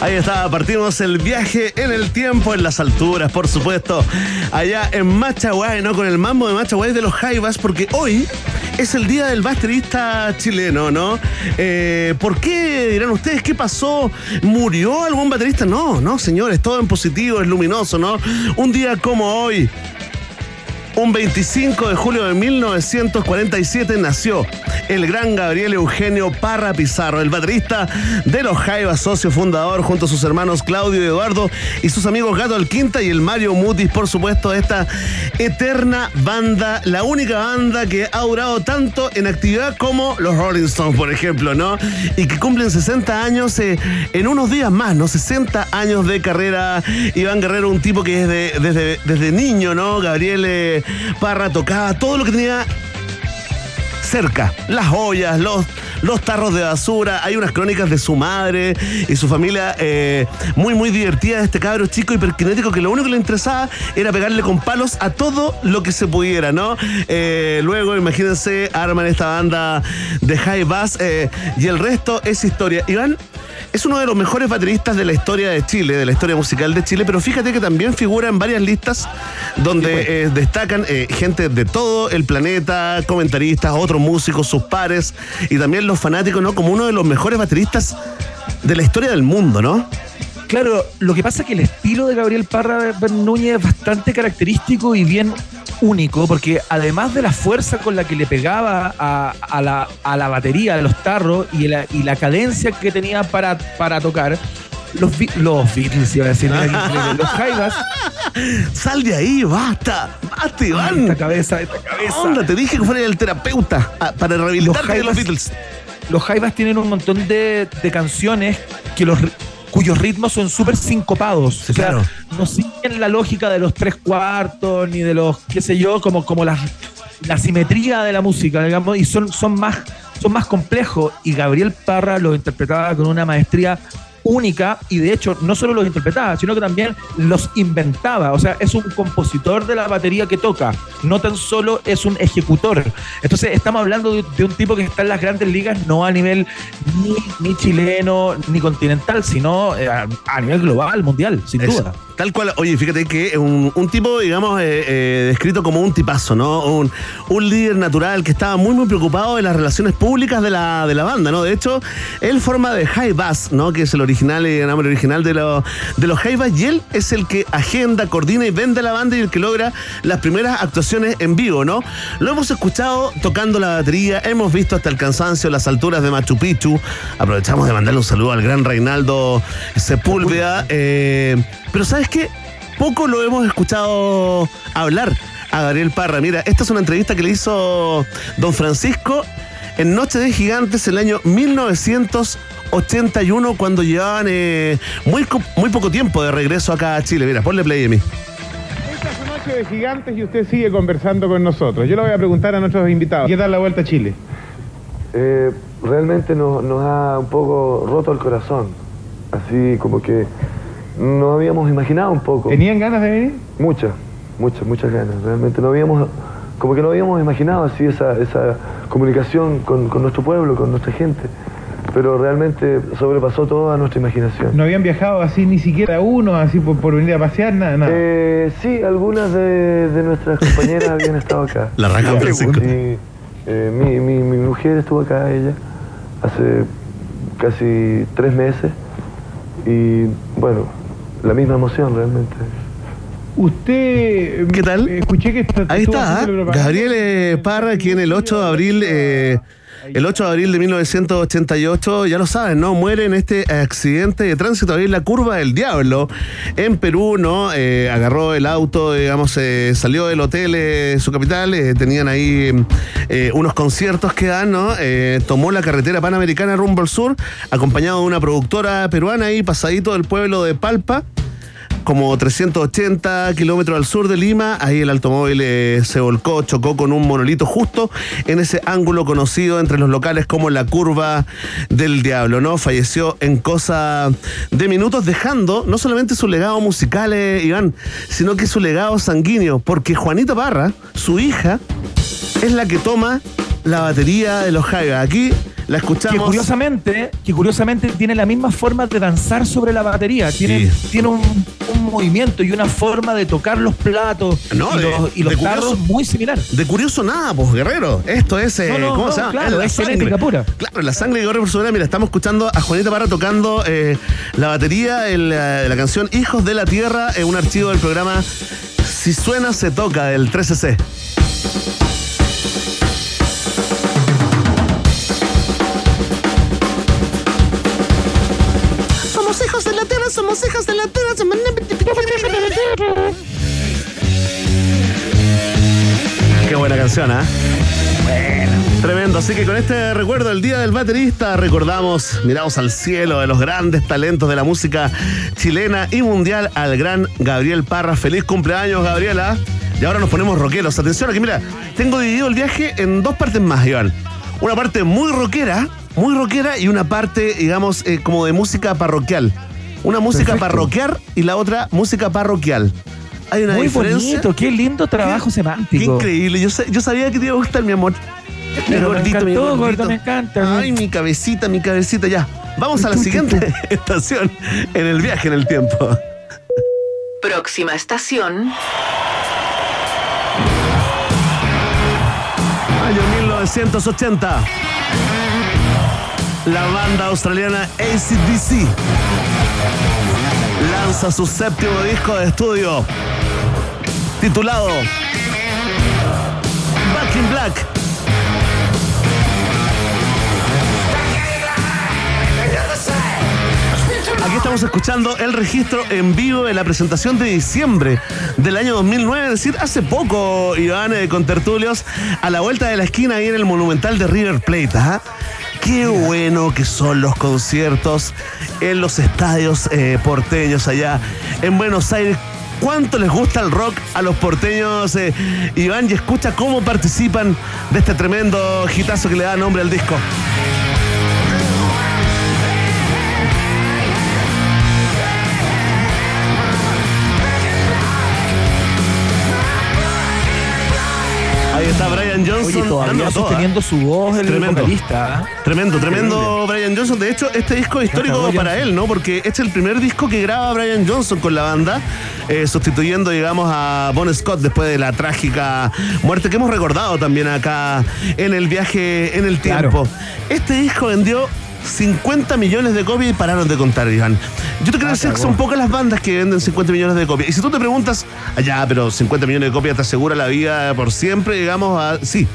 Ahí está, partimos el viaje en el tiempo, en las alturas, por supuesto, allá en Machaguay, ¿no? Con el mambo de Machaguay de los Jaivas, porque hoy es el día del baterista chileno, ¿no? Eh, ¿Por qué dirán ustedes qué pasó? ¿Murió algún baterista? No, no, señores, todo en positivo, es luminoso, ¿no? Un día como hoy. Un 25 de julio de 1947 nació el gran Gabriel Eugenio Parra Pizarro, el baterista de los Jaivas, socio fundador junto a sus hermanos Claudio y Eduardo y sus amigos Gato Alquinta y el Mario Mutis, por supuesto, esta eterna banda, la única banda que ha durado tanto en actividad como los Rolling Stones, por ejemplo, ¿no? Y que cumplen 60 años eh, en unos días más, ¿no? 60 años de carrera. Iván Guerrero, un tipo que es de- desde, desde niño, ¿no? Gabriel eh, Parra tocaba todo lo que tenía cerca. Las ollas, los, los tarros de basura. Hay unas crónicas de su madre y su familia eh, muy, muy divertida de este cabro chico hiperkinético que lo único que le interesaba era pegarle con palos a todo lo que se pudiera, ¿no? Eh, luego, imagínense, arman esta banda de high bass eh, y el resto es historia. Iván. Es uno de los mejores bateristas de la historia de Chile, de la historia musical de Chile, pero fíjate que también figura en varias listas donde eh, destacan eh, gente de todo el planeta, comentaristas, otros músicos, sus pares y también los fanáticos, ¿no? Como uno de los mejores bateristas de la historia del mundo, ¿no? Claro, lo que pasa es que el estilo de Gabriel Parra Núñez es bastante característico y bien único, porque además de la fuerza con la que le pegaba a, a la, a la batería, a los tarros y la, y la cadencia que tenía para, para tocar, los, los Beatles, iba a decir, *laughs* los Jaivas. Sal de ahí, basta, basta, Iván. Esta cabeza, esta cabeza. Onda, te dije que fuera el terapeuta ah, para rehabilitarte de los Beatles. Los Jaivas tienen un montón de, de canciones que los cuyos ritmos son súper sincopados. o sea, claro. no siguen la lógica de los tres cuartos, ni de los, qué sé yo, como, como la, la simetría de la música, digamos, y son, son más, son más complejos. Y Gabriel Parra los interpretaba con una maestría única y de hecho no solo los interpretaba, sino que también los inventaba. O sea, es un compositor de la batería que toca, no tan solo es un ejecutor. Entonces estamos hablando de, de un tipo que está en las grandes ligas, no a nivel ni, ni chileno ni continental, sino eh, a, a nivel global, mundial, sin duda. Tal cual, oye, fíjate que un, un tipo, digamos, eh, eh, descrito como un tipazo, ¿no? Un, un líder natural que estaba muy, muy preocupado de las relaciones públicas de la, de la banda, ¿no? De hecho, él forma de High Bass, ¿no? Que es el original, el nombre original de, los de los Bass, y él es el que agenda, coordina y vende la banda y el que logra las primeras actuaciones en vivo, ¿no? Lo hemos escuchado tocando la batería, hemos visto hasta el cansancio las alturas de Machu Picchu. Aprovechamos de mandarle un saludo al gran Reinaldo Sepúlveda. eh, pero ¿sabes qué? Poco lo hemos escuchado hablar a Gabriel Parra. Mira, esta es una entrevista que le hizo don Francisco en Noche de Gigantes el año 1981 cuando llevaban eh, muy, muy poco tiempo de regreso acá a Chile. Mira, ponle play a mí. Esta es Noche de Gigantes y usted sigue conversando con nosotros. Yo le voy a preguntar a nuestros invitados. ¿Qué tal la vuelta a Chile? Eh, realmente nos, nos ha un poco roto el corazón. Así como que no habíamos imaginado un poco. ¿Tenían ganas de venir? Muchas, muchas, muchas ganas. Realmente no habíamos, como que no habíamos imaginado así esa, esa comunicación con, con nuestro pueblo, con nuestra gente. Pero realmente sobrepasó toda nuestra imaginación. ¿No habían viajado así ni siquiera uno, así por, por venir a pasear? Nada, nada. Eh, sí, algunas de, de nuestras compañeras habían estado acá. *laughs* La arranca Francisco. sí. Eh, mi, mi, mi mujer estuvo acá, ella, hace casi tres meses. Y bueno, la misma emoción realmente. Usted... ¿Qué tal? Escuché que está, Ahí está, ¿ah? Gabriel Parra, quien el 8 de abril, eh, el 8 de abril de 1988, ya lo saben, ¿no? Muere en este accidente de tránsito ahí en la curva del diablo, en Perú, ¿no? Eh, agarró el auto, digamos, eh, salió del hotel, eh, su capital, tenían ahí unos conciertos que dan, ¿no? Tomó la carretera panamericana rumbo al sur, acompañado de una productora peruana ahí, pasadito del pueblo de Palpa como 380 kilómetros al sur de Lima. Ahí el automóvil eh, se volcó, chocó con un monolito justo en ese ángulo conocido entre los locales como la curva del diablo, ¿no? Falleció en cosa de minutos, dejando no solamente su legado musical, eh, Iván, sino que su legado sanguíneo, porque Juanita Parra, su hija, es la que toma la batería de los Jaiba. Aquí la escuchamos. Que curiosamente, que curiosamente tiene la misma forma de danzar sobre la batería. Tiene, tiene un, un movimiento y una forma de tocar los platos No, y de- los, y los de tarros curioso- muy similar. De curioso nada, pues guerrero. Esto es, eh, No, no, ¿cómo no, se llama? claro, la es sangre. genética pura. Claro, la sangre que corre por su. Mira, estamos escuchando a Juanita Parra tocando eh, la batería en la, de la canción Hijos de la Tierra en un archivo del programa Si Suena Se Toca del 3CC. Qué buena canción, ¿ah? Tremendo, así que con este recuerdo del Día del Baterista recordamos, miramos al cielo de los grandes talentos de la música chilena y mundial al gran Gabriel Parra. Feliz cumpleaños, Gabriela. Y ahora nos ponemos rockeros. Atención aquí, mira, tengo dividido el viaje en dos partes más, Iván. Una parte muy rockera, muy rockera y una parte, digamos, eh, como de música parroquial. Una música Perfecto. parroquial y la otra música parroquial. Hay una Muy diferencia. bonito, qué lindo trabajo Qué semántico. increíble. Yo, sa- yo sabía que te iba a gustar, mi amor. Pero me encantó, gordito. gordo, me encanta. Ay, mi cabecita, mi cabecita, ya. Vamos a la siguiente *laughs* estación en el viaje en el tiempo. Próxima estación. Año 1980. La banda australiana ACDC lanza su séptimo disco de estudio titulado Back in Black. Aquí estamos escuchando el registro en vivo de la presentación de diciembre del año 2009, es decir, hace poco, Iván, eh, con tertulios, a la vuelta de la esquina ahí en el Monumental de River Plate. Qué bueno que son los conciertos en los estadios eh, porteños allá en Buenos Aires. ¿Cuánto les gusta el rock a los porteños, eh, Iván? Y escucha cómo participan de este tremendo hitazo que le da nombre al disco. Brian Johnson. Oye, todavía sosteniendo su voz el Tremendo. vocalista. ¿ah? Tremendo, tremendo Brian Johnson. De hecho, este disco es histórico para él, ¿no? Porque este es el primer disco que graba Brian Johnson con la banda, eh, sustituyendo, digamos, a Bon Scott después de la trágica muerte que hemos recordado también acá en el viaje en el tiempo. Este disco vendió 50 millones de copias y pararon de contar, Iván. Yo te quiero Ah, decir que son pocas las bandas que venden 50 millones de copias. Y si tú te preguntas, allá, pero 50 millones de copias te asegura la vida por siempre, digamos, a- sí.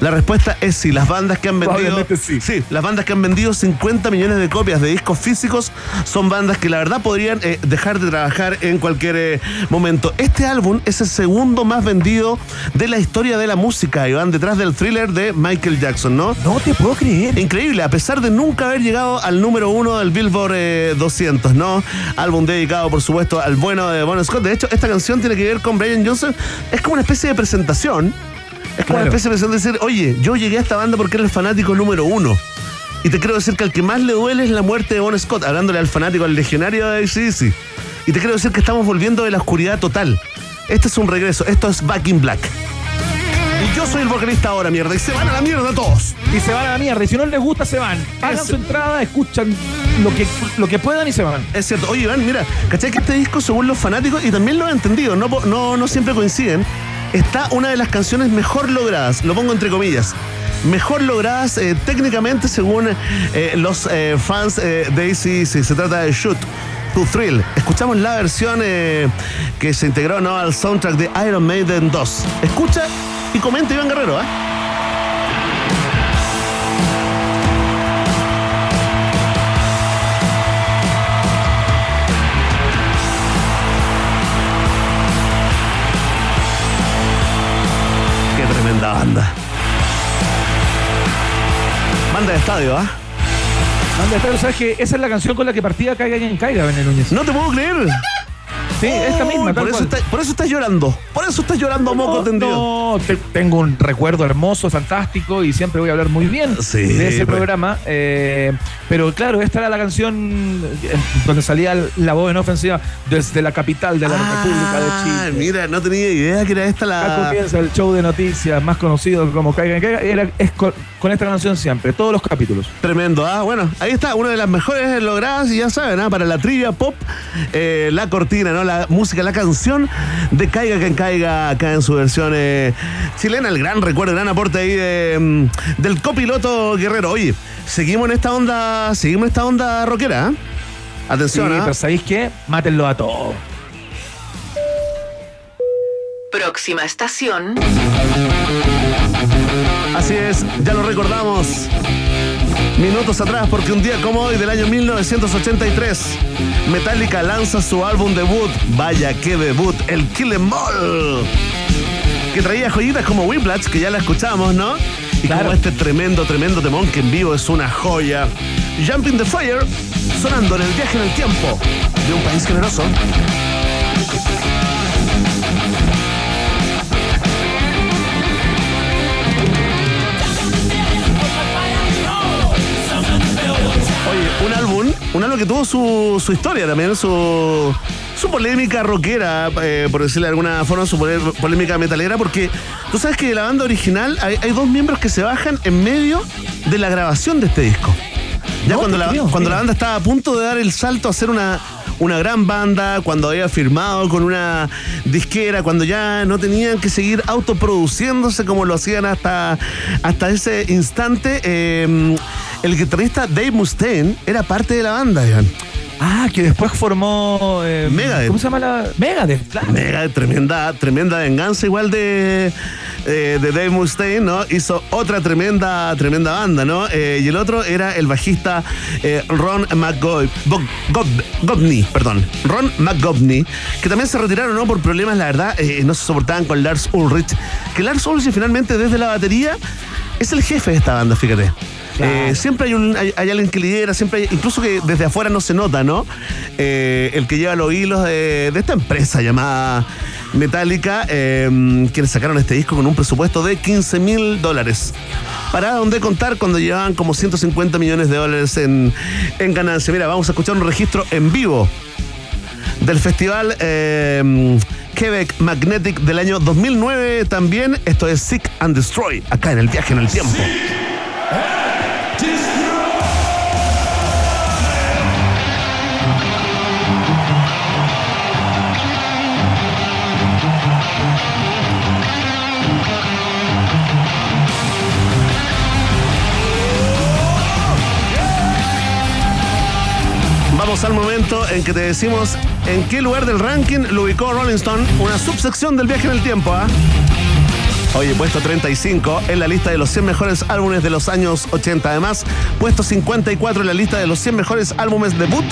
La respuesta es sí. Las bandas que han vendido. Sí. las bandas que han vendido 50 millones de copias de discos físicos son bandas que la verdad podrían eh, dejar de trabajar en cualquier eh, momento. Este álbum es el segundo más vendido de la historia de la música, Iván, detrás del thriller de Michael Jackson, ¿no? No te puedo creer. Increíble, a pesar de nunca haber llegado al número uno del Billboard eh, 200, ¿no? Álbum dedicado, por supuesto, al bueno de Bon Scott. De hecho, esta canción tiene que ver con Brian Johnson. Es como una especie de presentación. Es como una especie de presentación de decir, oye, yo llegué a esta banda porque era el fanático número uno. Y te quiero decir que al que más le duele es la muerte de Bon Scott, hablándole al fanático, al legionario de ACDC. Y te quiero decir que estamos volviendo de la oscuridad total. Este es un regreso, esto es Back in Black. Y yo soy el vocalista ahora, mierda, y se van a la mierda todos. Y se van a la mierda. Y si no les gusta, se van. Hagan Eso. su entrada, escuchan lo que, lo que puedan y se van. Es cierto. Oye, Iván, mira, ¿cachai que este disco, según los fanáticos, y también lo he entendido, no, no, no siempre coinciden, está una de las canciones mejor logradas, lo pongo entre comillas, mejor logradas eh, técnicamente según eh, los eh, fans de ACDC. Se trata de Shoot to Thrill. Escuchamos la versión que se integró ¿no? al soundtrack de Iron Maiden 2. Escucha y comenta, Iván Guerrero, ¿eh? Banda de estadio, ¿ah? Manda, pero sabes que esa es la canción con la que partía Caiga quien caiga, Bené Núñez. No te puedo creer. Sí, esta misma, por, eso cual. está- por eso estás llorando. Por eso estás llorando moco tendido. no, te- tengo un recuerdo hermoso, fantástico y siempre voy a hablar muy bien Sí, de ese programa. eh, pero claro, esta era la canción eh, donde salía la voz en ofensiva desde la capital de la República de Ah, Chile. mira, no tenía idea que era esta Acá la. comienza el show de noticias más conocido como Caiga quien caiga. Era, es con, con esta canción siempre, todos los capítulos. Tremendo, ah, bueno, ahí está, una de las mejores logradas, y ya saben, ah, para la trivia pop, eh, la cortina, ¿no? La música, la canción de Caiga quien caiga acá en su versión eh, chilena, el gran recuerdo, el gran aporte ahí de, mm, del copiloto guerrero. Oye, seguimos en esta onda, seguimos en esta onda rockera. Sí, Atención, ¿ah? pero ¿sabéis qué? Mátenlo a todos. Próxima estación. Así es, ya lo recordamos. Minutos atrás, porque un día como hoy del año 1983, Metallica lanza su álbum debut. Vaya que debut, el Kill Em All. Que traía joyitas como Whiplash, que ya la escuchamos, ¿no? Y como este tremendo, tremendo temón que en vivo es una joya. Jumping the Fire, sonando en el viaje en el tiempo de un país generoso. Oye, un álbum, que tuvo su, su historia también, su, su polémica rockera, eh, por decirle de alguna forma, su polémica metalera, porque tú sabes que de la banda original hay, hay dos miembros que se bajan en medio de la grabación de este disco. Ya No, cuando, la, creo, cuando la banda estaba a punto de dar el salto a hacer una, una gran banda, cuando había firmado con una disquera, cuando ya no tenían que seguir autoproduciéndose como lo hacían hasta, hasta ese instante, eh, el guitarrista Dave Mustaine era parte de la banda. Ah, que después formó. eh, Megadeth. ¿Cómo se llama la.? Megadeth, claro. Mega, tremenda, tremenda venganza igual de, eh, de Dave Mustaine, ¿no? Hizo otra tremenda, tremenda banda, ¿no? Eh, y el otro era el bajista eh, Ron Gob- Gobney, perdón, Ron McGobney, que también se retiraron, ¿no? Por problemas, la verdad, no se soportaban con Lars Ulrich, que Lars Ulrich finalmente desde la batería es el jefe de esta banda, fíjate. Eh, siempre hay, un, hay, hay alguien que lidera, siempre hay, incluso que desde afuera no se nota, ¿no? Eh, el que lleva los hilos de, de esta empresa llamada Metallica, eh, quienes sacaron este disco con un presupuesto de 15 mil dólares. Para donde contar cuando llevaban como 150 millones de dólares en, en ganancia. Mira, vamos a escuchar un registro en vivo del festival eh, Quebec Magnetic del año 2009 también. Esto es Sick and Destroy, acá en el viaje en el tiempo. Vamos al momento en que te decimos en qué lugar del ranking lo ubicó Rolling Stone, una subsección del viaje en el tiempo, ¿ah? Oye, puesto 35 en la lista de los 100 mejores álbumes de los años 80. Además, puesto 54 en la lista de los 100 mejores álbumes debut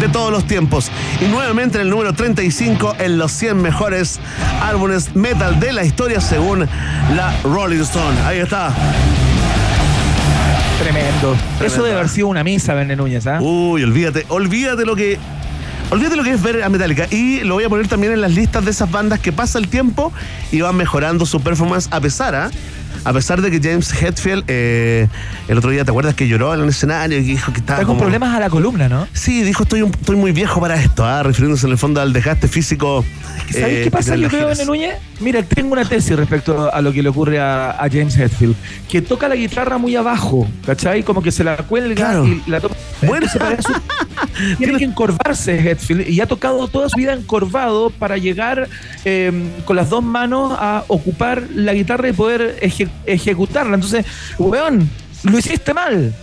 de todos los tiempos. Y nuevamente en el número 35 en los 100 mejores álbumes metal de la historia según la Rolling Stone. Ahí está. Tremendo. Eso debe haber sido una misa, Verne Núñez, ¿ah? Uy, olvídate, olvídate lo que. Olvídate lo que es ver a Metallica. Y lo voy a poner también en las listas de esas bandas que pasa el tiempo y van mejorando su performance a pesar, ¿ah? A pesar de que James Hetfield eh, el otro día, ¿te acuerdas que lloró en el escenario y dijo que estaba Está con como- problemas a la columna, ¿no? Sí, dijo estoy, un- estoy muy viejo para esto, ¿ah? refiriéndose en el fondo al desgaste físico. ¿Sabes eh, qué pasa, yo creo. Verne Núñez? Mira, tengo una tesis respecto a lo que le ocurre a, a James Hetfield, que toca la guitarra muy abajo, ¿cachai? Como que se la cuelga Claro. y la toca. *laughs* Bueno. Para eso *laughs* tiene que encorvarse Hetfield y ha tocado toda su vida encorvado para llegar eh, con las dos manos a ocupar la guitarra y poder eje- ejecutarla. Entonces, weón, lo hiciste mal.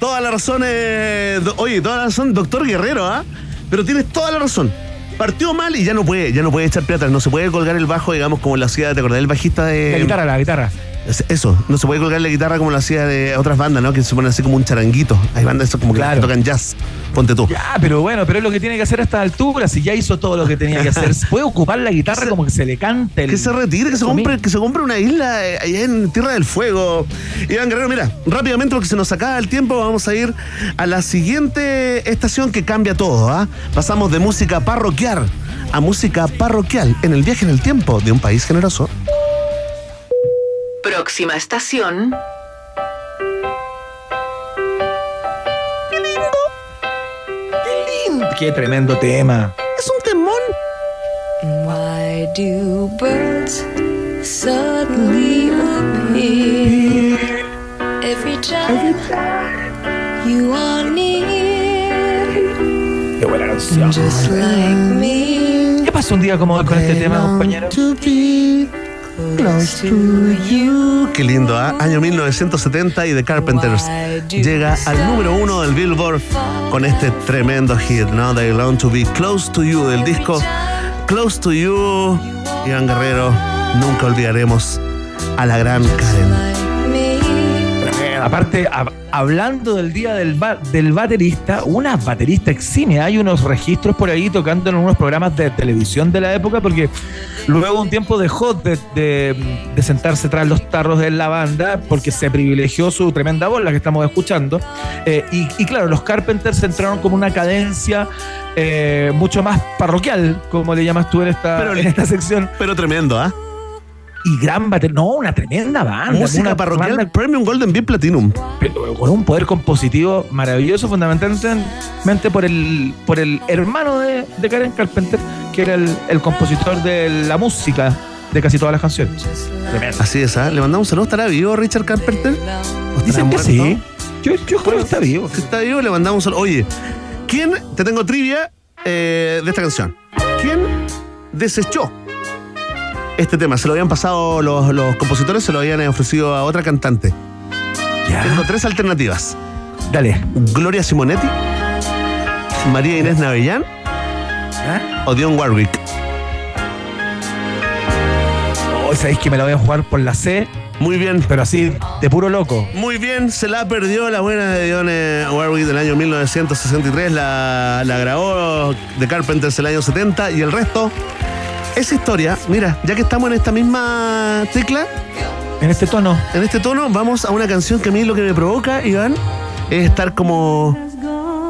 Toda la razón, eh, do- oye, toda la razón, doctor Guerrero, ¿ah? Pero tienes toda la razón. Partió mal y ya no puede, ya no puede echar piratas, no se puede colgar el bajo, digamos, como lo hacía, ¿te acordás del bajista de. La guitarra, la guitarra. Es- Eso, no se puede colgar la guitarra como lo hacía de otras bandas, ¿no? Que se ponen así como un charanguito. Hay bandas eso como Claro. que tocan jazz. Ponte tú. Ya, pero bueno, pero es lo que tiene que hacer a esta altura. Si ya hizo todo lo que tenía que hacer, *laughs* puede ocupar la guitarra como que se le cante el. Que se retire, que se compre, que se compre una isla eh, allá en Tierra del Fuego. Iván Guerrero, mira, rápidamente porque se nos acaba el tiempo, vamos a ir a la siguiente estación que cambia todo, ¿ah? Pasamos de música parroquial a música parroquial en el viaje en el tiempo de un país generoso. Próxima estación. Qué tremendo tema. Es un temón. Why do birds suddenly appear every time you are near? Qué buena canción. Just like me. ¿Qué pasó un día como hoy con este tema, compañero? Close to you. Qué lindo, ¿ah? Año 1970 y The Carpenters llega al número uno del Billboard con este tremendo hit, ¿no? They Long to Be Close to You del disco Close to You. Iván Guerrero, nunca olvidaremos a la gran Karen. Aparte, hab- hablando del día del, ba- del baterista, una baterista eximia. Hay unos registros por ahí tocando en unos programas de televisión de la época, porque luego un tiempo dejó de, de- de sentarse tras los tarros de la banda, porque se privilegió su tremenda voz, la que estamos escuchando. Eh, y, y claro, los Carpenters entraron con una cadencia eh, mucho más parroquial, como le llamas tú en esta, Pero- en esta sección. Pero tremendo, ¿ah? Y gran batería. No, una tremenda banda. Música una parroquial banda Premium Golden Beat Platinum. pero con un poder compositivo maravilloso, fundamentalmente por el, por el hermano de, de Karen Carpenter, que era el, el compositor de la música de casi todas las canciones. Tremendo. Así es, ¿ah? Le mandamos un saludo. ¿Estará vivo Richard Carpenter? ¿O estará Dicen que sí. Yo, yo creo que está vivo. Si está vivo, le mandamos un saludo. Oye, ¿quién, te tengo trivia eh, de esta canción, ¿quién desechó este tema? Se lo habían pasado los, los compositores, se lo habían ofrecido a otra cantante. Tengo tres alternativas. Dale. Gloria Simonetti, María Inés Navellán o Dion Warwick. Hoy sabéis que me la voy a jugar por la C, Muy bien. pero así, de puro loco. Muy bien, se la perdió la buena de Dionne Warwick del año 1963, la, la grabó de Carpenters el año 70 y el resto es historia. Mira, ya que estamos en esta misma tecla, En este tono. en este tono, vamos a una canción que a mí lo que me provoca, Iván, es estar como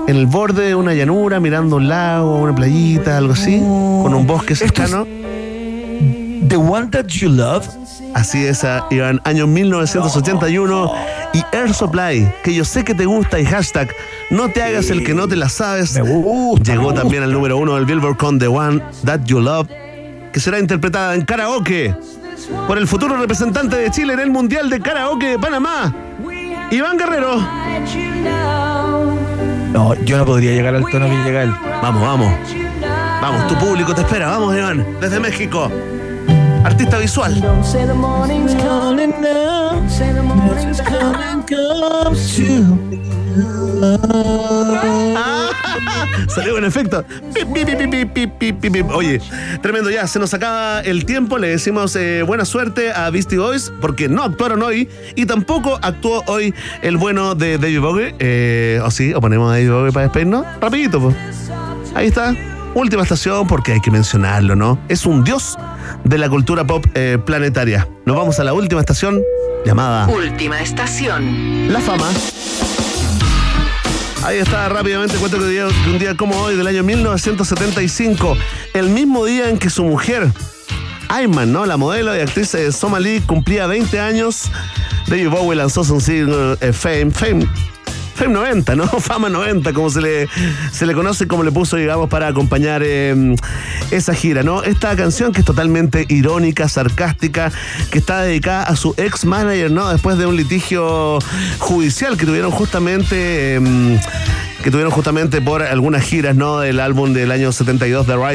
en el borde de una llanura, mirando un lago, una playita, algo así, con un bosque cercano. The One That You Love. Así es, Iván, año 1981 y Air Supply, que yo sé que te gusta y hashtag no te hagas el que no te la sabes. Me gusta. Llegó me también al número uno del Billboard con The One That You Love, que será interpretada en karaoke por el futuro representante de Chile en el Mundial de Karaoke de Panamá, Iván Guerrero. No, yo no podría llegar al tono que llega él. Vamos, vamos. Vamos, tu público te espera. Vamos, Iván, desde México. Artista visual. Ah, *laughs* Salió en efecto. Oye, tremendo ya, se nos acaba el tiempo. Le decimos eh, buena suerte a Beastie Boys porque no actuaron hoy y tampoco actuó hoy el bueno de David Bowie. Eh, o sí, o ponemos a David Bowie para despedirnos. Rapidito, pues. Ahí está. Última estación porque hay que mencionarlo, ¿no? Es un dios de la cultura pop eh, planetaria. Nos vamos a la última estación llamada Última estación. La Fama. Ahí está, rápidamente cuento que un día, como hoy, del año 1975, el mismo día en que su mujer, Ayman, ¿no? La modelo y actriz eh, somalí, cumplía 20 años, David Bowie lanzó su single eh, Fame, Fame. Fame 90, ¿no? *laughs* Fama 90, como se le, se le conoce, como le puso, digamos, para acompañar eh, esa gira, ¿no? Esta canción que es totalmente irónica, sarcástica, que está dedicada a su ex manager, ¿no? Después de un litigio judicial que tuvieron justamente. eh, que tuvieron justamente por algunas giras, ¿no? Del álbum del año 72 de Rise